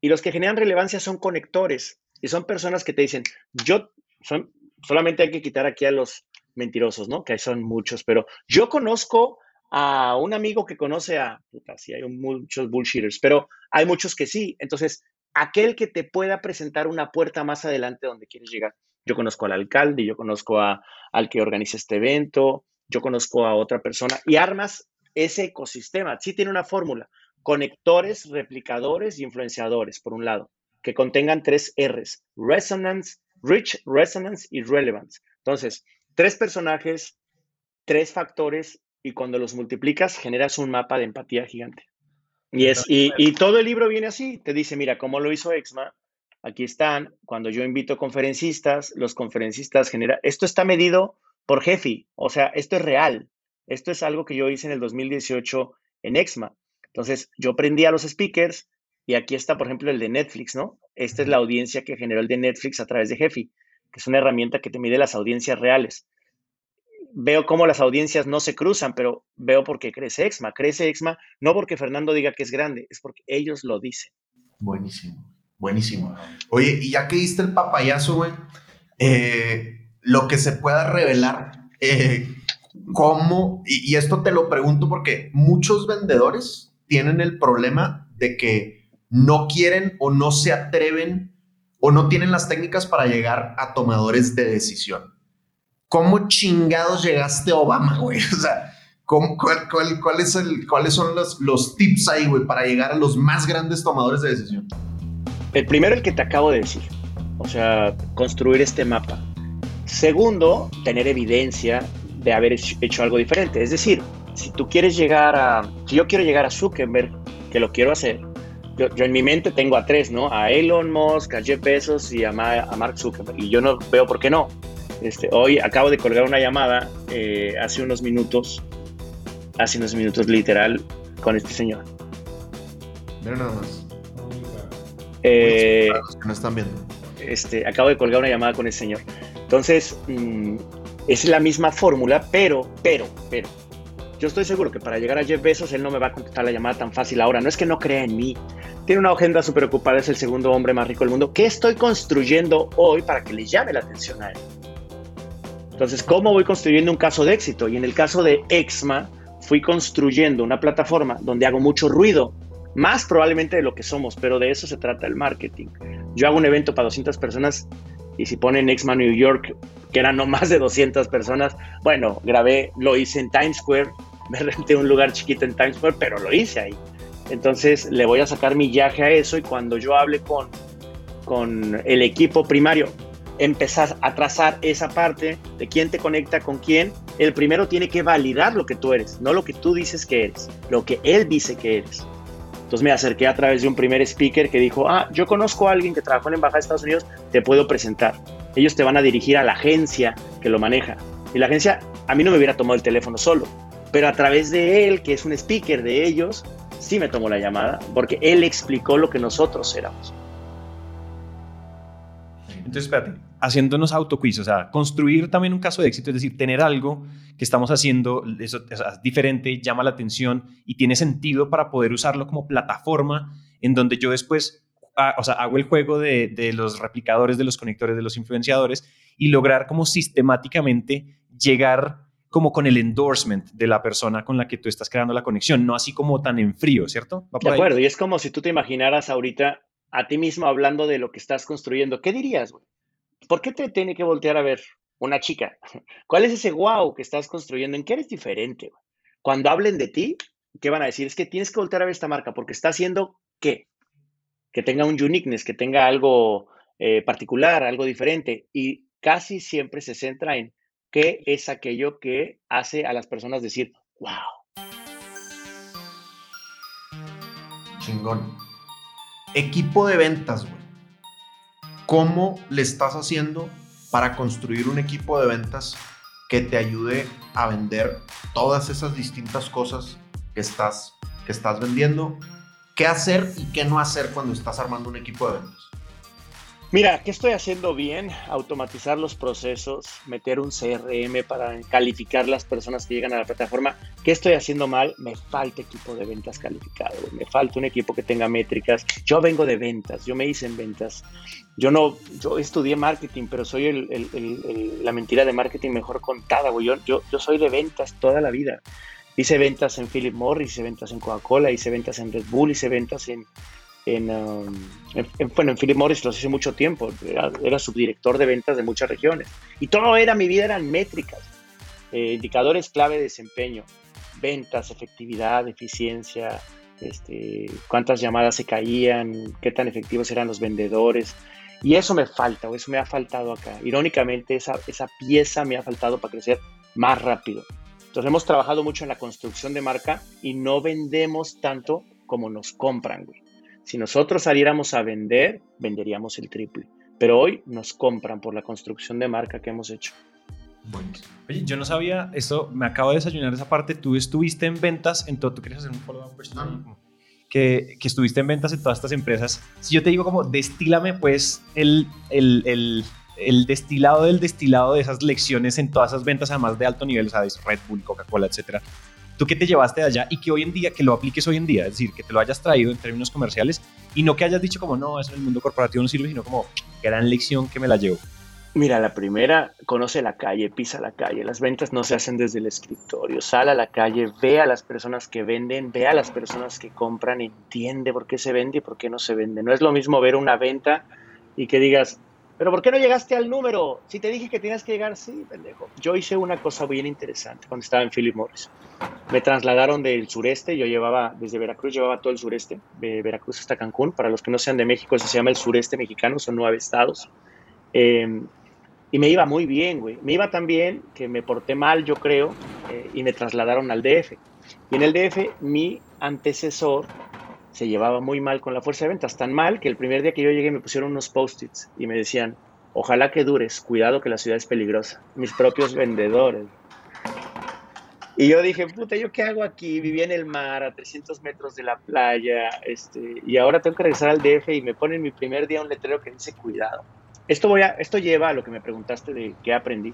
Y los que generan relevancia son conectores y son personas que te dicen, yo, son, solamente hay que quitar aquí a los mentirosos, ¿no? Que son muchos, pero yo conozco a un amigo que conoce a, puta, sí, hay muchos bullshitters, pero hay muchos que sí. Entonces, aquel que te pueda presentar una puerta más adelante donde quieres llegar. Yo conozco al alcalde, yo conozco a, al que organiza este evento, yo conozco a otra persona y armas ese ecosistema. Sí tiene una fórmula, conectores, replicadores y influenciadores, por un lado, que contengan tres Rs, resonance, rich, resonance y relevance. Entonces, tres personajes, tres factores y cuando los multiplicas generas un mapa de empatía gigante. Y, es, y, y todo el libro viene así, te dice, mira, cómo lo hizo Exma, Aquí están, cuando yo invito conferencistas, los conferencistas generan, esto está medido por jefe, o sea, esto es real. Esto es algo que yo hice en el 2018 en Exma. Entonces, yo prendí a los speakers y aquí está, por ejemplo, el de Netflix, ¿no? Esta es la audiencia que generó el de Netflix a través de Jefi, que es una herramienta que te mide las audiencias reales. Veo cómo las audiencias no se cruzan, pero veo por qué crece Exma. Crece Exma no porque Fernando diga que es grande, es porque ellos lo dicen. Buenísimo. Buenísimo. Oye, y ya que diste el papayazo, güey, eh, lo que se pueda revelar, eh, cómo, y, esto te lo pregunto porque muchos vendedores tienen el problema de que no quieren o no se atreven o no tienen las técnicas para llegar a tomadores de decisión. ¿Cómo chingados llegaste a Obama, güey? *laughs* O sea, cuál, es el, ¿cuáles son los, los tips ahí, güey, para llegar a los más grandes tomadores de decisión? El primero, el que te acabo de decir, o sea, construir este mapa. Segundo, tener evidencia de haber hecho algo diferente. Es decir, si tú quieres llegar a, si yo quiero llegar a Zuckerberg, que lo quiero hacer, yo, en mi mente tengo a tres, ¿no? A Elon Musk, a Jeff Bezos y a, a Mark Zuckerberg. Y yo no veo por qué no. Este, hoy acabo de colgar una llamada eh, hace unos minutos hace unos minutos literal con este señor. Mira nada más. Eh, los que no están viendo. este, acabo de colgar una llamada con ese señor. Entonces, mm, es la misma fórmula, pero, pero, pero. Yo estoy seguro que para llegar a Jeff Bezos, él no me va a contestar la llamada tan fácil ahora. No es que no crea en mí. Tiene una agenda súper ocupada, es el segundo hombre más rico del mundo. ¿Qué estoy construyendo hoy para que le llame la atención a él? Entonces, ¿cómo voy construyendo un caso de éxito? Y en el caso de Exma, fui construyendo una plataforma donde hago mucho ruido, más probablemente de lo que somos, pero de eso se trata el marketing. Yo hago un evento para 200 personas y si ponen Exma New York, que eran no más de 200 personas, bueno, grabé, lo hice en Times Square, *laughs* me renté un lugar chiquito en Times Square, pero lo hice ahí. Entonces le voy a sacar millaje a eso y cuando yo hable con, con el equipo primario, empezar a trazar esa parte de quién te conecta con quién, el primero tiene que validar lo que tú eres, no lo que tú dices que eres, lo que él dice que eres. Entonces me acerqué a través de un primer speaker que dijo, ah, yo conozco a alguien que trabajó en la Embajada de Estados Unidos, te puedo presentar. Ellos te van a dirigir a la agencia que lo maneja. Y la agencia, a mí no me hubiera tomado el teléfono solo, pero a través de él, que es un speaker de ellos, sí me tomó la llamada, porque él explicó lo que nosotros éramos. Entonces, espérate, haciéndonos autoquiz, o sea, construir también un caso de éxito, es decir, tener algo que estamos haciendo, eso es diferente, llama la atención y tiene sentido para poder usarlo como plataforma en donde yo después, ah, o sea, hago el juego de, de los replicadores, de los conectores, de los influenciadores y lograr como sistemáticamente llegar como con el endorsement de la persona con la que tú estás creando la conexión, no así como tan en frío, ¿cierto? ¿Va de acuerdo, y es como si tú te imaginaras ahorita a ti mismo hablando de lo que estás construyendo. ¿Qué dirías, güey? ¿Por qué te tiene que voltear a ver una chica? *laughs* ¿Cuál es ese wow que estás construyendo? ¿En qué eres diferente? Cuando hablen de ti, ¿qué van a decir? Es que tienes que voltear a ver esta marca porque está haciendo qué? Que tenga un uniqueness, que tenga algo eh, particular, algo diferente. Y casi siempre se centra en qué es aquello que hace a las personas decir, wow. Chingón. Equipo de ventas, güey. ¿Cómo le estás haciendo para construir un equipo de ventas que te ayude a vender todas esas distintas cosas que estás, que estás vendiendo? ¿Qué hacer y qué no hacer cuando estás armando un equipo de ventas? Mira, ¿qué estoy haciendo bien? Automatizar los procesos, meter un CRM para calificar las personas que llegan a la plataforma. ¿Qué estoy haciendo mal? Me falta equipo de ventas calificado, me falta un equipo que tenga métricas. Yo vengo de ventas, yo me hice en ventas. Yo no, yo estudié marketing, pero soy la mentira de marketing mejor contada, güey. Yo, yo, yo soy de ventas toda la vida. Hice ventas en Philip Morris, hice ventas en Coca-Cola, hice ventas en Red Bull, hice ventas en, Um, en, bueno, en Philip Morris lo hice mucho tiempo, era, subdirector de ventas de muchas regiones. Y todo era, mi vida eran métricas, eh, indicadores clave de desempeño, ventas, efectividad, eficiencia, este, cuántas llamadas se caían, qué tan efectivos eran los vendedores. Y eso me falta, o eso me ha faltado acá. Irónicamente, esa, esa pieza me ha faltado para crecer más rápido. Entonces hemos trabajado mucho en la construcción de marca y no vendemos tanto como nos compran, güey. Si nosotros saliéramos a vender, venderíamos el triple. Pero hoy nos compran por la construcción de marca que hemos hecho. Oye, yo no sabía eso, me acabo de desayunar esa parte. Tú estuviste en ventas en todo, ¿tú quieres hacer un follow-up personal? Que, que, estuviste en ventas en todas estas empresas. Si yo te digo como, destílame pues el, el, el, el, destilado del destilado de esas lecciones en todas esas ventas, además de alto nivel, ¿sabes? Red Bull, Coca-Cola, etcétera. ¿Tú qué te llevaste de allá y que hoy en día, que lo apliques hoy en día? Es decir, que te lo hayas traído en términos comerciales y no que hayas dicho como, no, eso en el mundo corporativo no sirve, sino como, gran lección que me la llevo. Mira, la primera, conoce la calle, pisa la calle. Las ventas no se hacen desde el escritorio. Sal a la calle, ve a las personas que venden, ve a las personas que compran, entiende por qué se vende y por qué no se vende. No es lo mismo ver una venta y que digas, pero ¿por qué no llegaste al número? Si te dije que tienes que llegar, sí, pendejo. Yo hice una cosa bien interesante cuando estaba en Philip Morris. Me trasladaron del sureste, yo llevaba, desde Veracruz llevaba todo el sureste, de Veracruz hasta Cancún. Para los que no sean de México, eso se llama el sureste mexicano, son nueve estados. Em, y me iba muy bien, güey. Me iba tan bien que me porté mal, yo creo, eh, y me trasladaron al DF. Y en el DF, mi antecesor se llevaba muy mal con la fuerza de ventas, tan mal que el primer día que yo llegué me pusieron unos post-its y me decían, ojalá que dures, cuidado que la ciudad es peligrosa. Mis propios vendedores. Y yo dije, puta, ¿yo qué hago aquí? Vivía en el mar, a 300 metros de la playa, este, y ahora tengo que regresar al DF y me ponen mi primer día un letrero que dice cuidado. Esto, voy a, esto lleva a lo que me preguntaste de qué aprendí.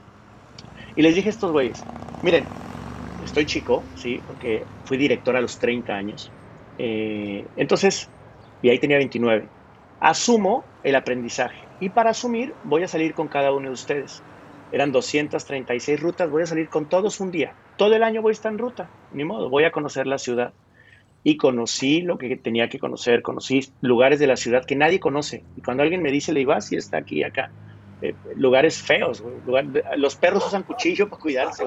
Y les dije a estos güeyes, miren, estoy chico, sí, porque fui director a los 30 años. Eh, entonces, y ahí tenía 29. Asumo el aprendizaje. Y para asumir, voy a salir con cada uno de ustedes. Eran 236 rutas, voy a salir con todos un día todo el año voy a estar en ruta, ni modo, voy a conocer la ciudad. Y conocí lo que tenía que conocer, conocí lugares de la ciudad que nadie conoce. Y cuando alguien me dice, le digo, ah, sí, está aquí, acá. Eh, lugares feos, los perros usan cuchillo para cuidarse.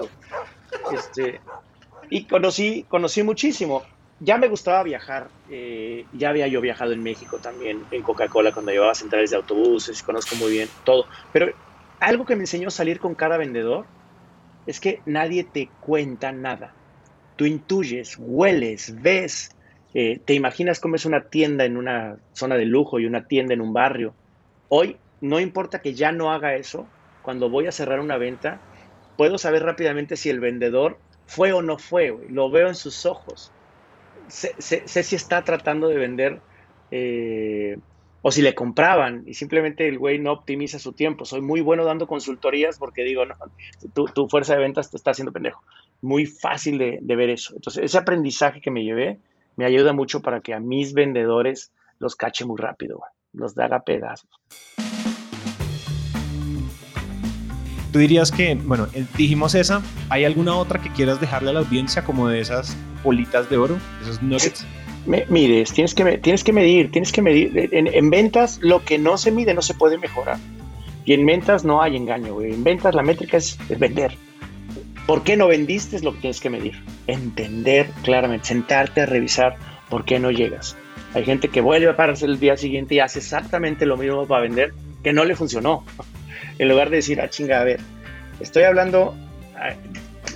Este, y conocí, conocí muchísimo. Ya me gustaba viajar, eh, ya había yo viajado en México también, en Coca-Cola, cuando llevaba centrales de autobuses, conozco muy bien todo. Pero algo que me enseñó salir con cada vendedor es que nadie te cuenta nada. Tú intuyes, hueles, ves, eh, te imaginas cómo es una tienda en una zona de lujo y una tienda en un barrio. Hoy no importa que ya no haga eso, cuando voy a cerrar una venta, puedo saber rápidamente si el vendedor fue o no fue, lo veo en sus ojos. Sé, si está tratando de vender eh, o si le compraban y simplemente el güey no optimiza su tiempo. Soy muy bueno dando consultorías porque digo, no, tu, fuerza de ventas te está haciendo pendejo. Muy fácil de, ver eso. Entonces, ese aprendizaje que me llevé me ayuda mucho para que a mis vendedores los cache muy rápido, los haga pedazos. Tú dirías que, bueno, eh, dijimos esa, ¿hay alguna otra que quieras dejarle a la audiencia como de esas bolitas de oro, esos nuggets? mires, tienes que, tienes que medir, tienes que medir. En, ventas, lo que no se mide no se puede mejorar. Y en ventas no hay engaño, En ventas la métrica es, vender. ¿Por qué no vendiste? Es lo que tienes que medir. Entender claramente, sentarte a revisar por qué no llegas. Hay gente que vuelve a pararse el día siguiente y hace exactamente lo mismo para vender que no le funcionó. En lugar de decir, ah, chinga, a ver, estoy hablando,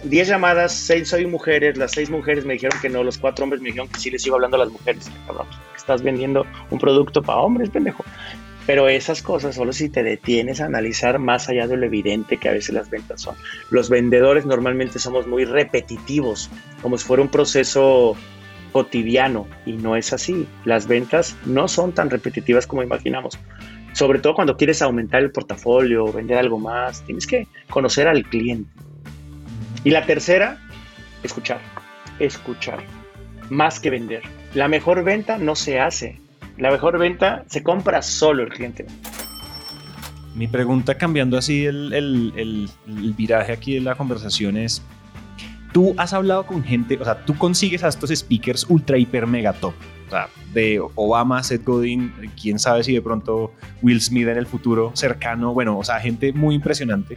10 llamadas, 6 soy mujeres, las 6 mujeres me dijeron que no, los 4 hombres me dijeron que sí les sigo hablando a las mujeres. estás vendiendo un producto para hombres, pendejo. Pero esas cosas solo si te detienes a analizar más allá de lo evidente que a veces las ventas son. Los vendedores normalmente somos muy repetitivos, como si fuera un proceso cotidiano y no es así. Las ventas no son tan repetitivas como imaginamos. Sobre todo cuando quieres aumentar el portafolio, vender algo más, tienes que conocer al cliente y la tercera, escuchar, escuchar, más que vender. La mejor venta no se hace, la mejor venta se compra solo el cliente. Mi pregunta cambiando así el, el, viraje aquí de la conversación es, tú has hablado con gente, o sea, tú consigues a estos speakers ultra, hiper, mega top, de Obama, Seth Godin, quién sabe si de pronto Will Smith en el futuro cercano, bueno, o sea, gente muy impresionante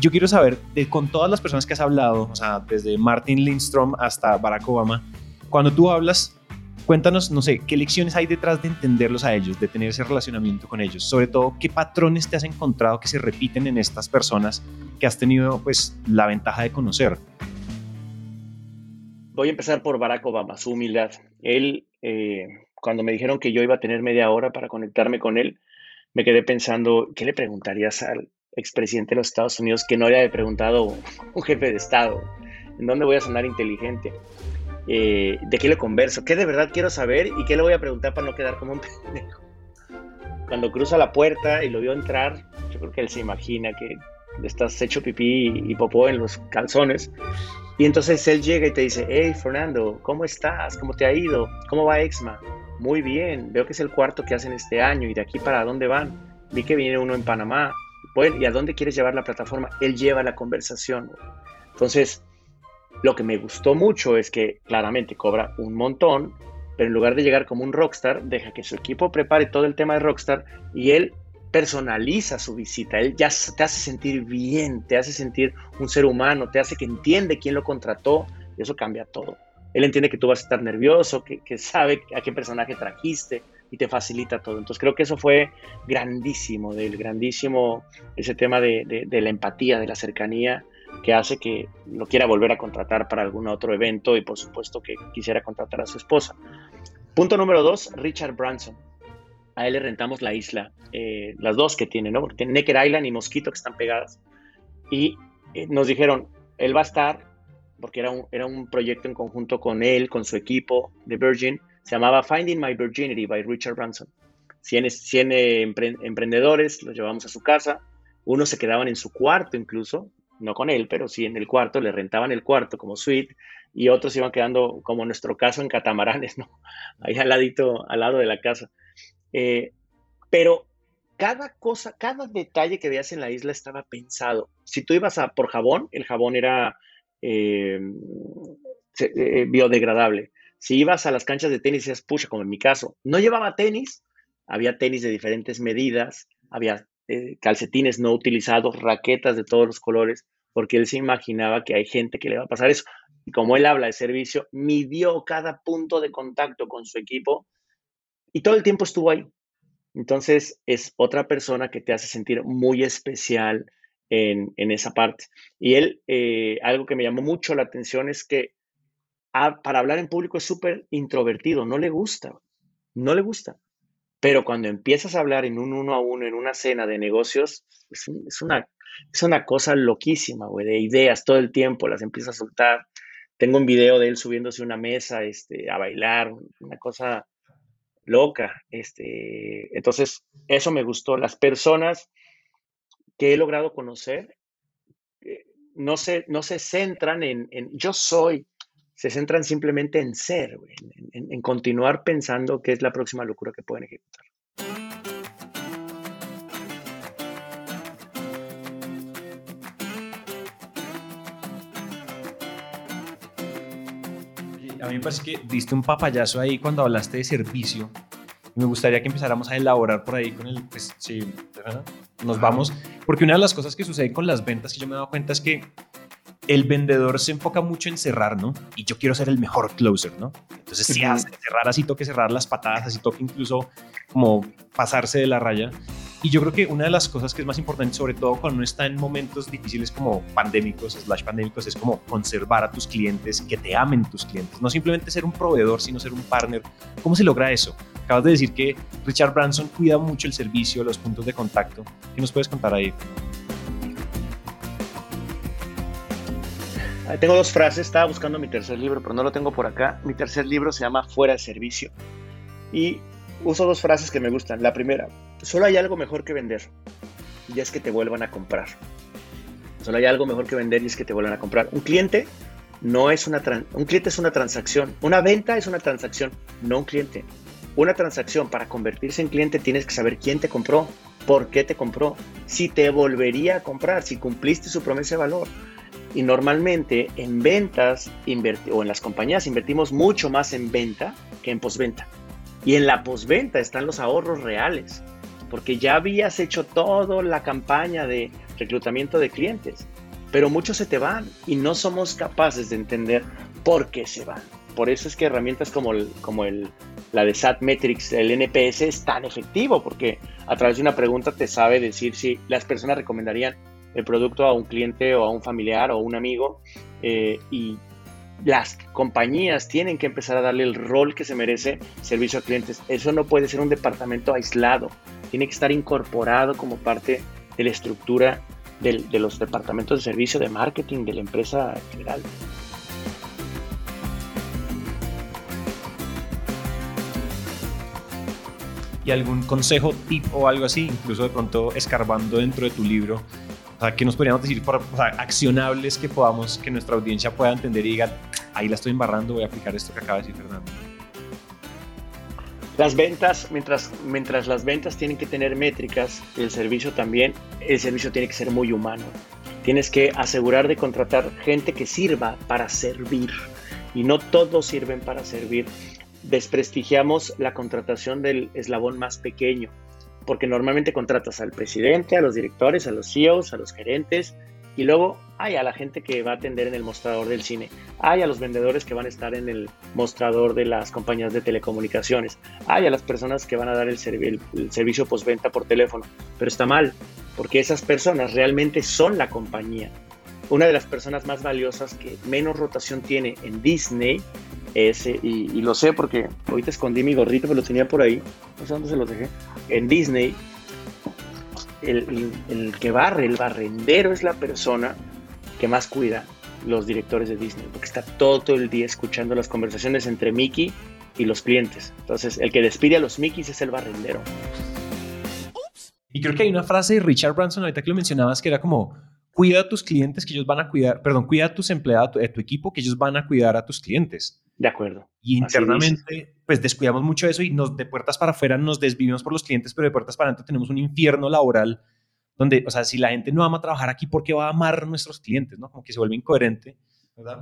yo quiero saber, con todas las personas que has hablado, o sea, desde Martin Lindstrom hasta Barack Obama, cuando tú hablas, cuéntanos, no sé, qué lecciones hay detrás de entenderlos a ellos, de tener ese relacionamiento con ellos, sobre todo qué patrones te has encontrado que se repiten en estas personas que has tenido pues la ventaja de conocer. Voy a empezar por Barack Obama, su humildad. Él, eh, cuando me dijeron que yo iba a tener media hora para conectarme con él, me quedé pensando, ¿qué le preguntarías al, expresidente de los Estados Unidos que no haya preguntado *laughs* un jefe de Estado. ¿En dónde voy a sonar inteligente? Eh, ¿De qué le converso? ¿Qué de verdad quiero saber? ¿Y qué le voy a preguntar para no quedar como un *laughs* pendejo? Cuando cruza la puerta y lo vio entrar, yo creo que él se imagina que estás hecho pipí y popó en los calzones. Y entonces él llega y te dice, hey Fernando, ¿cómo estás? ¿Cómo te ha ido? ¿Cómo va Exma? Muy bien, veo que es el cuarto que hacen este año y de aquí para dónde van. Vi que viene uno en Panamá. ¿y a dónde quieres llevar la plataforma? Él lleva la conversación. Entonces, lo que me gustó mucho es que claramente cobra un montón, pero en lugar de llegar como un rockstar, deja que su equipo prepare todo el tema de rockstar y él personaliza su visita. Él ya te hace sentir bien, te hace sentir un ser humano, te hace que entiende quién lo contrató y eso cambia todo. Él entiende que tú vas a estar nervioso, que, sabe a qué personaje trajiste, y te facilita todo. Entonces creo que eso fue grandísimo, del grandísimo, ese tema de, la empatía, de la cercanía, que hace que lo quiera volver a contratar para algún otro evento y por supuesto que quisiera contratar a su esposa. Punto número dos, Richard Branson. A él le rentamos la isla, eh, las dos que tiene, ¿no? Porque tiene Necker Island y Mosquito que están pegadas. Y eh, nos dijeron, él va a estar porque era un, era un proyecto en conjunto con él, con su equipo de Virgin, se llamaba Finding My Virginity by Richard Branson. 100, 100 eh, emprendedores, los llevamos a su casa, unos se quedaban en su cuarto incluso, no con él, pero sí en el cuarto, le rentaban el cuarto como suite, y otros iban quedando, como nuestro caso, en catamaranes, ¿no? *laughs* Ahí al ladito, al lado de la casa. Eh, pero cada cosa, cada detalle que veías en la isla estaba pensado. Si tú ibas a por jabón, el jabón era eh, biodegradable. Si ibas a las canchas de tenis, decías, pucha, como en mi caso, no llevaba tenis, había tenis de diferentes medidas, había eh, calcetines no utilizados, raquetas de todos los colores, porque él se imaginaba que hay gente que le va a pasar eso. Y como él habla de servicio, midió cada punto de contacto con su equipo y todo el tiempo estuvo ahí. Entonces es otra persona que te hace sentir muy especial en, esa parte. Y él, eh, algo que me llamó mucho la atención es que para hablar en público es súper introvertido, no le gusta, no le gusta. Pero cuando empiezas a hablar en un uno a uno, en una cena de negocios, es, una, es una cosa loquísima, güey, de ideas todo el tiempo, las empieza a soltar. Tengo un video de él subiéndose a una mesa este, a bailar, una cosa loca. Este, entonces, eso me gustó. Las personas que he logrado conocer eh, no se, no se centran en, en yo soy, se centran simplemente en ser, en, continuar pensando qué es la próxima locura que pueden ejecutar. Mí me parece que diste un papayazo ahí cuando hablaste de servicio. Me gustaría que empezáramos a elaborar por ahí con el, pues sí, nos vamos, porque una de las cosas que sucede con las ventas que yo me he dado cuenta es que el vendedor se enfoca mucho en cerrar, ¿no? Y yo quiero ser el mejor closer, ¿no? Entonces, si hace cerrar así, toque cerrar las patadas, así toque incluso como pasarse de la raya. Y yo creo que una de las cosas que es más importante, sobre todo cuando uno está en momentos difíciles como pandémicos, slash pandémicos, es como conservar a tus clientes, que te amen tus clientes. No simplemente ser un proveedor, sino ser un partner. ¿Cómo se logra eso? Acabas de decir que Richard Branson cuida mucho el servicio, los puntos de contacto. ¿Qué nos puedes contar ahí? Tengo dos frases, estaba buscando mi tercer libro, pero no lo tengo por acá. Mi tercer libro se llama Fuera de Servicio. Y uso dos frases que me gustan. La primera, solo hay algo mejor que vender, y es que te vuelvan a comprar. Solo hay algo mejor que vender y es que te vuelvan a comprar. Un cliente no es una un cliente es una transacción. Una venta es una transacción, no un cliente. Una transacción para convertirse en cliente tienes que saber quién te compró, por qué te compró, si te volvería a comprar, si cumpliste su promesa de valor. Y normalmente en ventas o en las compañías invertimos mucho más en venta que en postventa. Y en la postventa están los ahorros reales, porque ya habías hecho toda la campaña de reclutamiento de clientes, pero muchos se te van y no somos capaces de entender por qué se van. Por eso es que herramientas como, como el, la de SAT Metrics, el NPS, es tan efectivo, porque a través de una pregunta te sabe decir si las personas recomendarían el producto a un cliente o a un familiar o un amigo eh, y las compañías tienen que empezar a darle el rol que se merece servicio a clientes. Eso no puede ser un departamento aislado, tiene que estar incorporado como parte de la estructura de los departamentos de servicio de marketing de la empresa general. ¿Y algún consejo, tip o algo así, incluso de pronto escarbando dentro de tu libro, o sea, ¿qué nos podríamos decir por accionables que podamos, que nuestra audiencia pueda entender y diga, ahí la estoy embarrando, voy a aplicar esto que acaba de decir Fernando? Las ventas, mientras, mientras las ventas tienen que tener métricas, el servicio también, el servicio tiene que ser muy humano. Tienes que asegurar de contratar gente que sirva para servir y no todos sirven para servir. Desprestigiamos la contratación del eslabón más pequeño porque normalmente contratas al presidente, a los directores, a los CEOs, a los gerentes y luego hay a la gente que va a atender en el mostrador del cine, hay a los vendedores que van a estar en el mostrador de las compañías de telecomunicaciones, hay a las personas que van a dar el, el servicio postventa por teléfono, pero está mal, porque esas personas realmente son la compañía. Una de las personas más valiosas que menos rotación tiene en Disney ese, y, lo sé porque ahorita escondí mi gorrito, pero lo tenía por ahí, no sé dónde se lo dejé. En Disney, el, que barre, el barrendero es la persona que más cuida los directores de Disney, porque está todo el día escuchando las conversaciones entre Mickey y los clientes. Entonces, el que despide a los Mickeys es el barrendero. Y creo que hay una frase de Richard Branson, ahorita que lo mencionabas, que era como, cuida a tus clientes que ellos van a cuidar, perdón, cuida a tus empleados, a tu equipo que ellos van a cuidar a tus clientes. De acuerdo. Y internamente, pues descuidamos mucho eso y nos de puertas para afuera nos desvivimos por los clientes, pero de puertas para adentro tenemos un infierno laboral donde, o sea, si la gente no ama trabajar aquí, ¿por qué va a amar a nuestros clientes? ¿no? Como que se vuelve incoherente.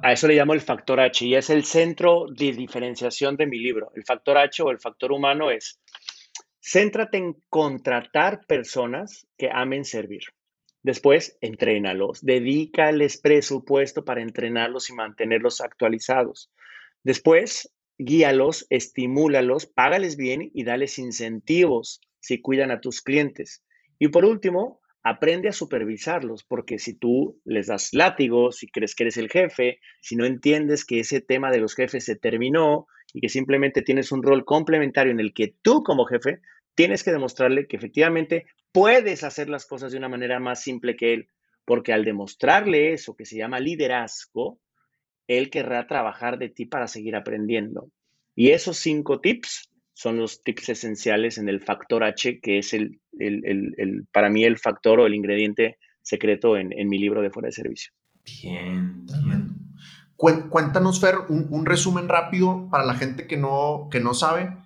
A eso le llamo el factor H y es el centro de diferenciación de mi libro. El factor H o el factor humano es, céntrate en contratar personas que amen servir. Después, entrénalos, dedícales presupuesto para entrenarlos y mantenerlos actualizados. Después, guíalos, estimúlalos, págales bien y dales incentivos si cuidan a tus clientes. Y por último, aprende a supervisarlos, porque si tú les das látigos, si crees que eres el jefe, si no entiendes que ese tema de los jefes se terminó y que simplemente tienes un rol complementario en el que tú como jefe tienes que demostrarle que efectivamente puedes hacer las cosas de una manera más simple que él, porque al demostrarle eso que se llama liderazgo, él querrá trabajar de ti para seguir aprendiendo. Y esos cinco tips son los tips esenciales en el factor H, que es el, para mí el factor o el ingrediente secreto en, mi libro de fuera de servicio. Bien, bien. Cuéntanos, Fer, un, resumen rápido para la gente que no, que no sabe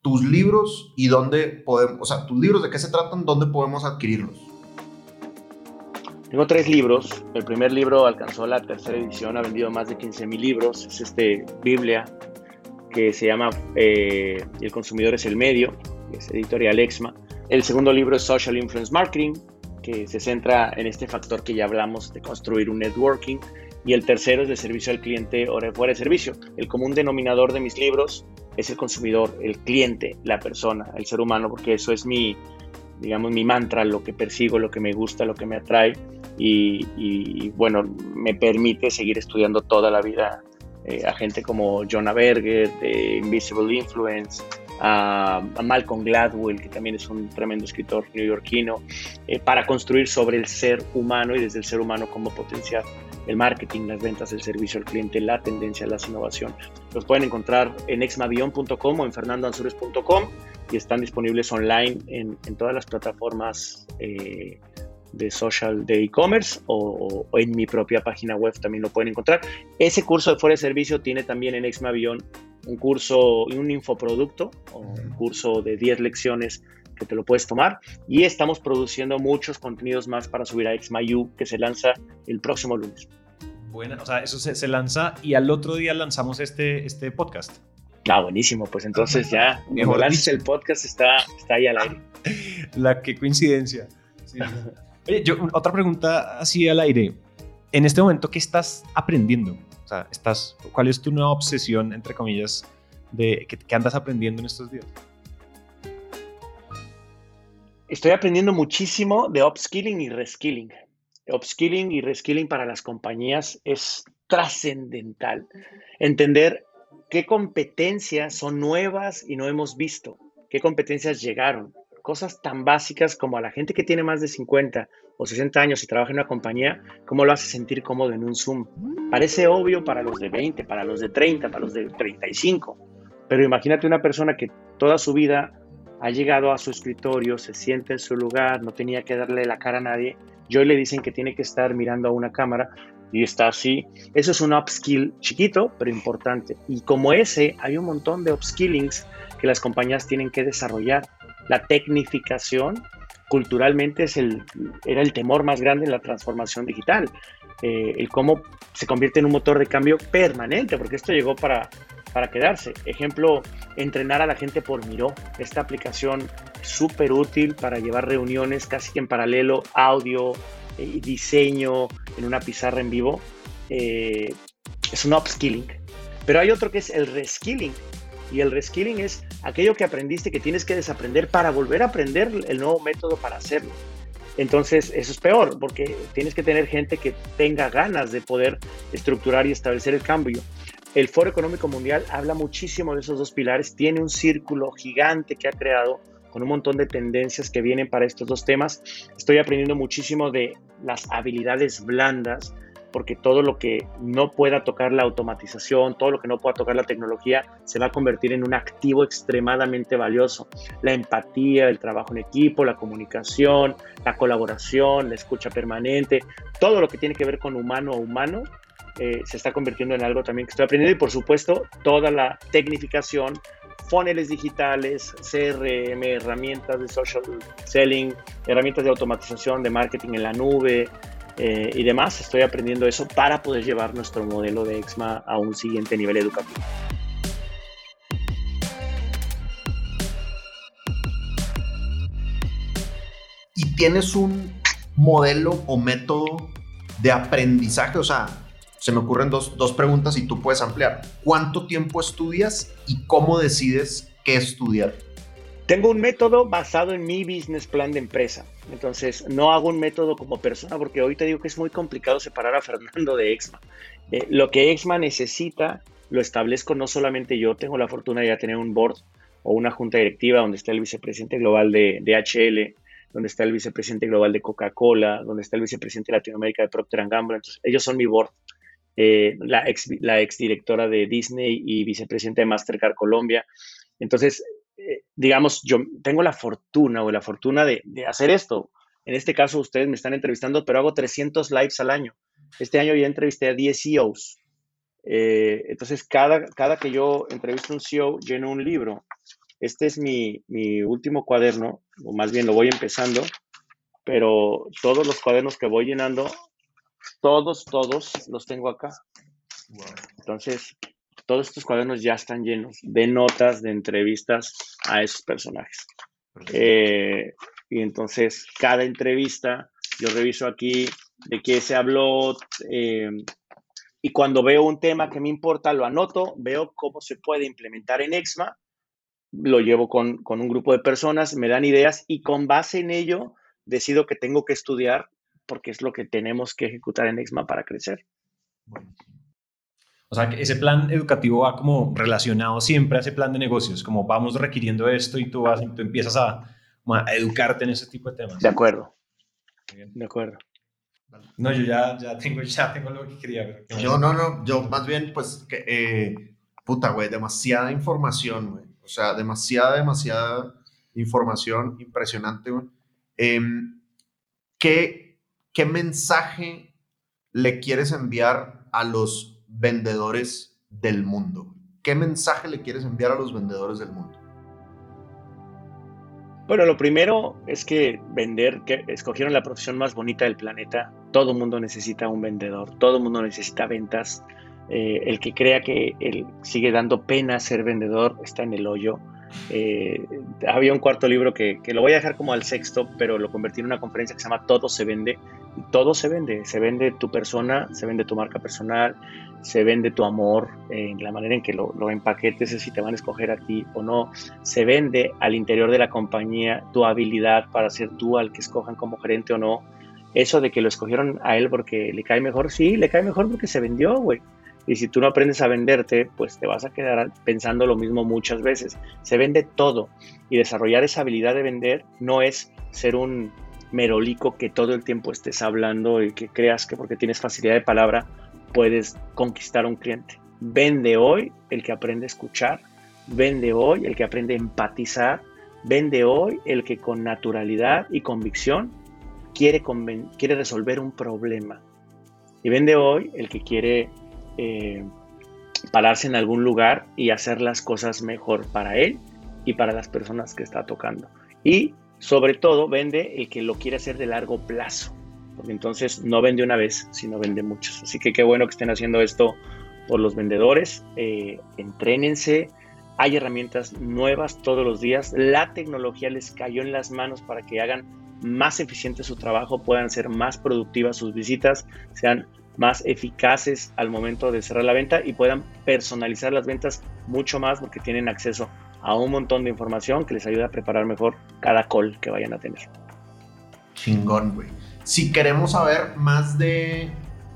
tus libros y dónde podemos, o sea, tus libros de qué se tratan, dónde podemos adquirirlos. Tengo tres libros. El primer libro alcanzó la tercera edición, ha vendido más de 15 mil libros. Es este Biblia que se llama eh, El consumidor es el medio, es editorial Exma. El segundo libro es Social Influence Marketing, que se centra en este factor que ya hablamos de construir un networking. Y el tercero es de servicio al cliente o fuera de servicio. El común denominador de mis libros es el consumidor, el cliente, la persona, el ser humano, porque eso es mi, digamos, mi mantra, lo que persigo, lo que me gusta, lo que me atrae y, bueno, me permite seguir estudiando toda la vida eh, a gente como Jonah Berger de Invisible Influence, a, Malcolm Gladwell, que también es un tremendo escritor neoyorquino, eh, para construir sobre el ser humano y desde el ser humano cómo potenciar el marketing, las ventas, el servicio al cliente, la tendencia, las innovaciones. Los pueden encontrar en exmavion.com o en fernandoansures.com y están disponibles online en, todas las plataformas eh, de social de e-commerce o, en mi propia página web también lo pueden encontrar. Ese curso de fuera de servicio tiene también en Exmavion un curso, un infoproducto o un curso de 10 lecciones que te lo puedes tomar y estamos produciendo muchos contenidos más para subir a Exmayu que se lanza el próximo lunes. Bueno, o sea, eso se, lanza y al otro día lanzamos este, este podcast. Ah, buenísimo, pues entonces ya, *laughs* mejor el podcast está, está ahí al aire. *laughs* La qué coincidencia. *laughs* Oye, yo, otra pregunta así al aire. En este momento, ¿qué estás aprendiendo? O sea, estás, ¿cuál es tu nueva obsesión, entre comillas, de que, andas aprendiendo en estos días? Estoy aprendiendo muchísimo de upskilling y reskilling. Upskilling y reskilling para las compañías es trascendental. Entender qué competencias son nuevas y no hemos visto, qué competencias llegaron. Cosas tan básicas como a la gente que tiene más de 50 o 60 años y trabaja en una compañía, cómo lo hace sentir cómodo en un Zoom. Parece obvio para los de 20, para los de 30, para los de 35, pero imagínate una persona que toda su vida ha llegado a su escritorio, se siente en su lugar, no tenía que darle la cara a nadie. Y hoy le dicen que tiene que estar mirando a una cámara y está así. Eso es un upskill chiquito, pero importante. Y como ese, hay un montón de upskillings que las compañías tienen que desarrollar. La tecnificación, culturalmente, es el, era el temor más grande en la transformación digital. Eh, el cómo se convierte en un motor de cambio permanente, porque esto llegó para, para quedarse. Ejemplo, entrenar a la gente por Miro, esta aplicación súper útil para llevar reuniones casi que en paralelo, audio, eh, diseño en una pizarra en vivo. Eh, es un upskilling. Pero hay otro que es el reskilling. Y el reskilling es aquello que aprendiste que tienes que desaprender para volver a aprender el nuevo método para hacerlo. Entonces, eso es peor, porque tienes que tener gente que tenga ganas de poder estructurar y establecer el cambio. El Foro Económico Mundial habla muchísimo de esos dos pilares, tiene un círculo gigante que ha creado con un montón de tendencias que vienen para estos dos temas. Estoy aprendiendo muchísimo de las habilidades blandas, porque todo lo que no pueda tocar la automatización, todo lo que no pueda tocar la tecnología, se va a convertir en un activo extremadamente valioso. La empatía, el trabajo en equipo, la comunicación, la colaboración, la escucha permanente, todo lo que tiene que ver con humano a humano, eh, se está convirtiendo en algo también que estoy aprendiendo y por supuesto toda la tecnificación, funnels digitales, CRM, herramientas de social selling, herramientas de automatización, de marketing en la nube, eh, y demás. Estoy aprendiendo eso para poder llevar nuestro modelo de EXMA a un siguiente nivel educativo. ¿Y tienes un modelo o método de aprendizaje? O sea, se me ocurren dos, dos preguntas y tú puedes ampliar. ¿Cuánto tiempo estudias y cómo decides qué estudiar? Tengo un método basado en mi business plan de empresa. Entonces, no hago un método como persona porque hoy te digo que es muy complicado separar a Fernando de Exma. Eh, lo que Exma necesita lo establezco no solamente yo, tengo la fortuna de ya tener un board o una junta directiva donde está el vicepresidente global de DHL, donde está el vicepresidente global de Coca-Cola, donde está el vicepresidente de Latinoamérica de Procter Gamble. Entonces, ellos son mi board. Eh, la, ex, la ex directora de Disney y vicepresidente de Mastercard Colombia. Entonces, eh, digamos, yo tengo la fortuna o la fortuna de, hacer esto. En este caso, ustedes me están entrevistando, pero hago 300 lives al año. Este año ya entrevisté a 10 CEOs. Eh, entonces, cada, cada que yo entrevisto a un CEO, lleno un libro. Este es mi, mi, último cuaderno, o más bien lo voy empezando, pero todos los cuadernos que voy llenando, todos, todos los tengo acá. Entonces, todos estos cuadernos ya están llenos de notas, de entrevistas a esos personajes. Eh, y entonces, cada entrevista, yo reviso aquí de qué se habló. Eh, y cuando veo un tema que me importa, lo anoto, veo cómo se puede implementar en EXMA, lo llevo con, con un grupo de personas, me dan ideas y con base en ello decido que tengo que estudiar porque es lo que tenemos que ejecutar en EXMA para crecer. O sea, que ese plan educativo va como relacionado siempre a ese plan de negocios, como vamos requiriendo esto y tú, vas, tú empiezas a, a educarte en ese tipo de temas. De acuerdo. De acuerdo. No, yo ya, ya, tengo, ya tengo lo que quería ver. Yo no, no, yo más bien, pues, que, eh, puta, güey, demasiada información, güey. O sea, demasiada, demasiada información impresionante, güey. Em, ¿qué, ¿Qué mensaje le quieres enviar a los vendedores del mundo? ¿Qué mensaje le quieres enviar a los vendedores del mundo? Bueno, lo primero es que vender, que escogieron la profesión más bonita del planeta. Todo el mundo necesita un vendedor, todo el mundo necesita ventas. Eh, el que crea que sigue dando pena ser vendedor está en el hoyo. Eh, había un cuarto libro que, que, lo voy a dejar como al sexto, pero lo convertí en una conferencia que se llama Todo se vende. Todo se vende. Se vende tu persona, se vende tu marca personal, se vende tu amor, en la manera en que lo, lo, empaquetes, si te van a escoger a ti o no. Se vende al interior de la compañía tu habilidad para ser tú al que escojan como gerente o no. Eso de que lo escogieron a él porque le cae mejor, sí, le cae mejor porque se vendió, güey. Y si tú no aprendes a venderte, pues te vas a quedar pensando lo mismo muchas veces. Se vende todo. Y desarrollar esa habilidad de vender no es ser un merolico que todo el tiempo estés hablando y que creas que porque tienes facilidad de palabra puedes conquistar a un cliente. Vende hoy el que aprende a escuchar, vende hoy el que aprende a empatizar, vende hoy el que con naturalidad y convicción quiere, quiere resolver un problema. Y vende hoy el que quiere eh, pararse en algún lugar y hacer las cosas mejor para él y para las personas que está tocando. Y sobre todo vende el que lo quiere hacer de largo plazo porque entonces no vende una vez, sino vende muchos. Así que qué bueno que estén haciendo esto por los vendedores, eh, entrénense, hay herramientas nuevas todos los días, la tecnología les cayó en las manos para que hagan más eficiente su trabajo, puedan ser más productivas sus visitas, sean más eficaces al momento de cerrar la venta y puedan personalizar las ventas mucho más porque tienen acceso a un montón de información que les ayuda a preparar mejor cada call que vayan a tener. Chingón, güey. Si queremos saber más de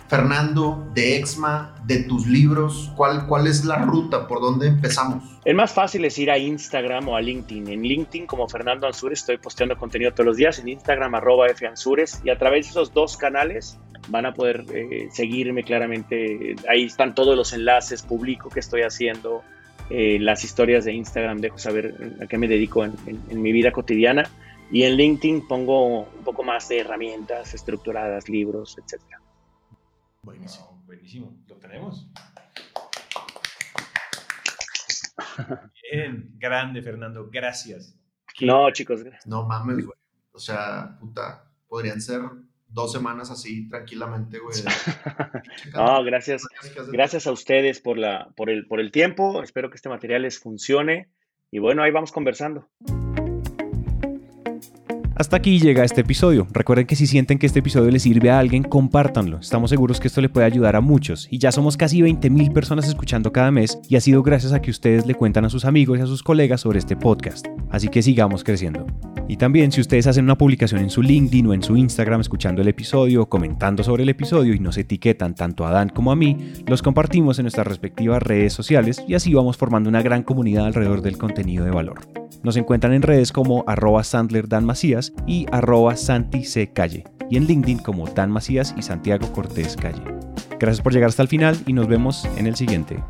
Fernando, de Exma, de tus libros, ¿cuál, ¿cuál es la ruta? ¿Por dónde empezamos? El más fácil es ir a Instagram o a LinkedIn. En LinkedIn, como Fernando Ansures, estoy posteando contenido todos los días. En Instagram, arroba F Ansures. Y a través de esos dos canales van a poder eh, seguirme claramente. Ahí están todos los enlaces, publico que estoy haciendo, eh, las historias de Instagram, dejo saber a qué me dedico en, mi vida cotidiana. Y en LinkedIn pongo un poco más de herramientas estructuradas, libros, etc. Buenísimo, buenísimo. Lo tenemos. *laughs* Bien, grande, Fernando. Gracias. No, chicos. No mames, güey. O sea, puta, podrían ser dos semanas así tranquilamente, güey. *laughs* no, gracias. Gracias a ustedes por, la, por, el, por el tiempo. Espero que este material les funcione. Y bueno, ahí vamos conversando. Hasta aquí llega este episodio. Recuerden que si sienten que este episodio les sirve a alguien, compártanlo. Estamos seguros que esto le puede ayudar a muchos. Y ya somos casi 20.000 personas escuchando cada mes y ha sido gracias a que ustedes le cuentan a sus amigos y a sus colegas sobre este podcast. Así que sigamos creciendo. Y también si ustedes hacen una publicación en su LinkedIn o en su Instagram escuchando el episodio, comentando sobre el episodio y nos etiquetan tanto a Dan como a mí, los compartimos en nuestras respectivas redes sociales y así vamos formando una gran comunidad alrededor del contenido de valor. Nos encuentran en redes como arroba Sandler Dan Macías y arroba Santi C. Calle y en LinkedIn como Dan Macías y Santiago Cortés Calle. Gracias por llegar hasta el final y nos vemos en el siguiente.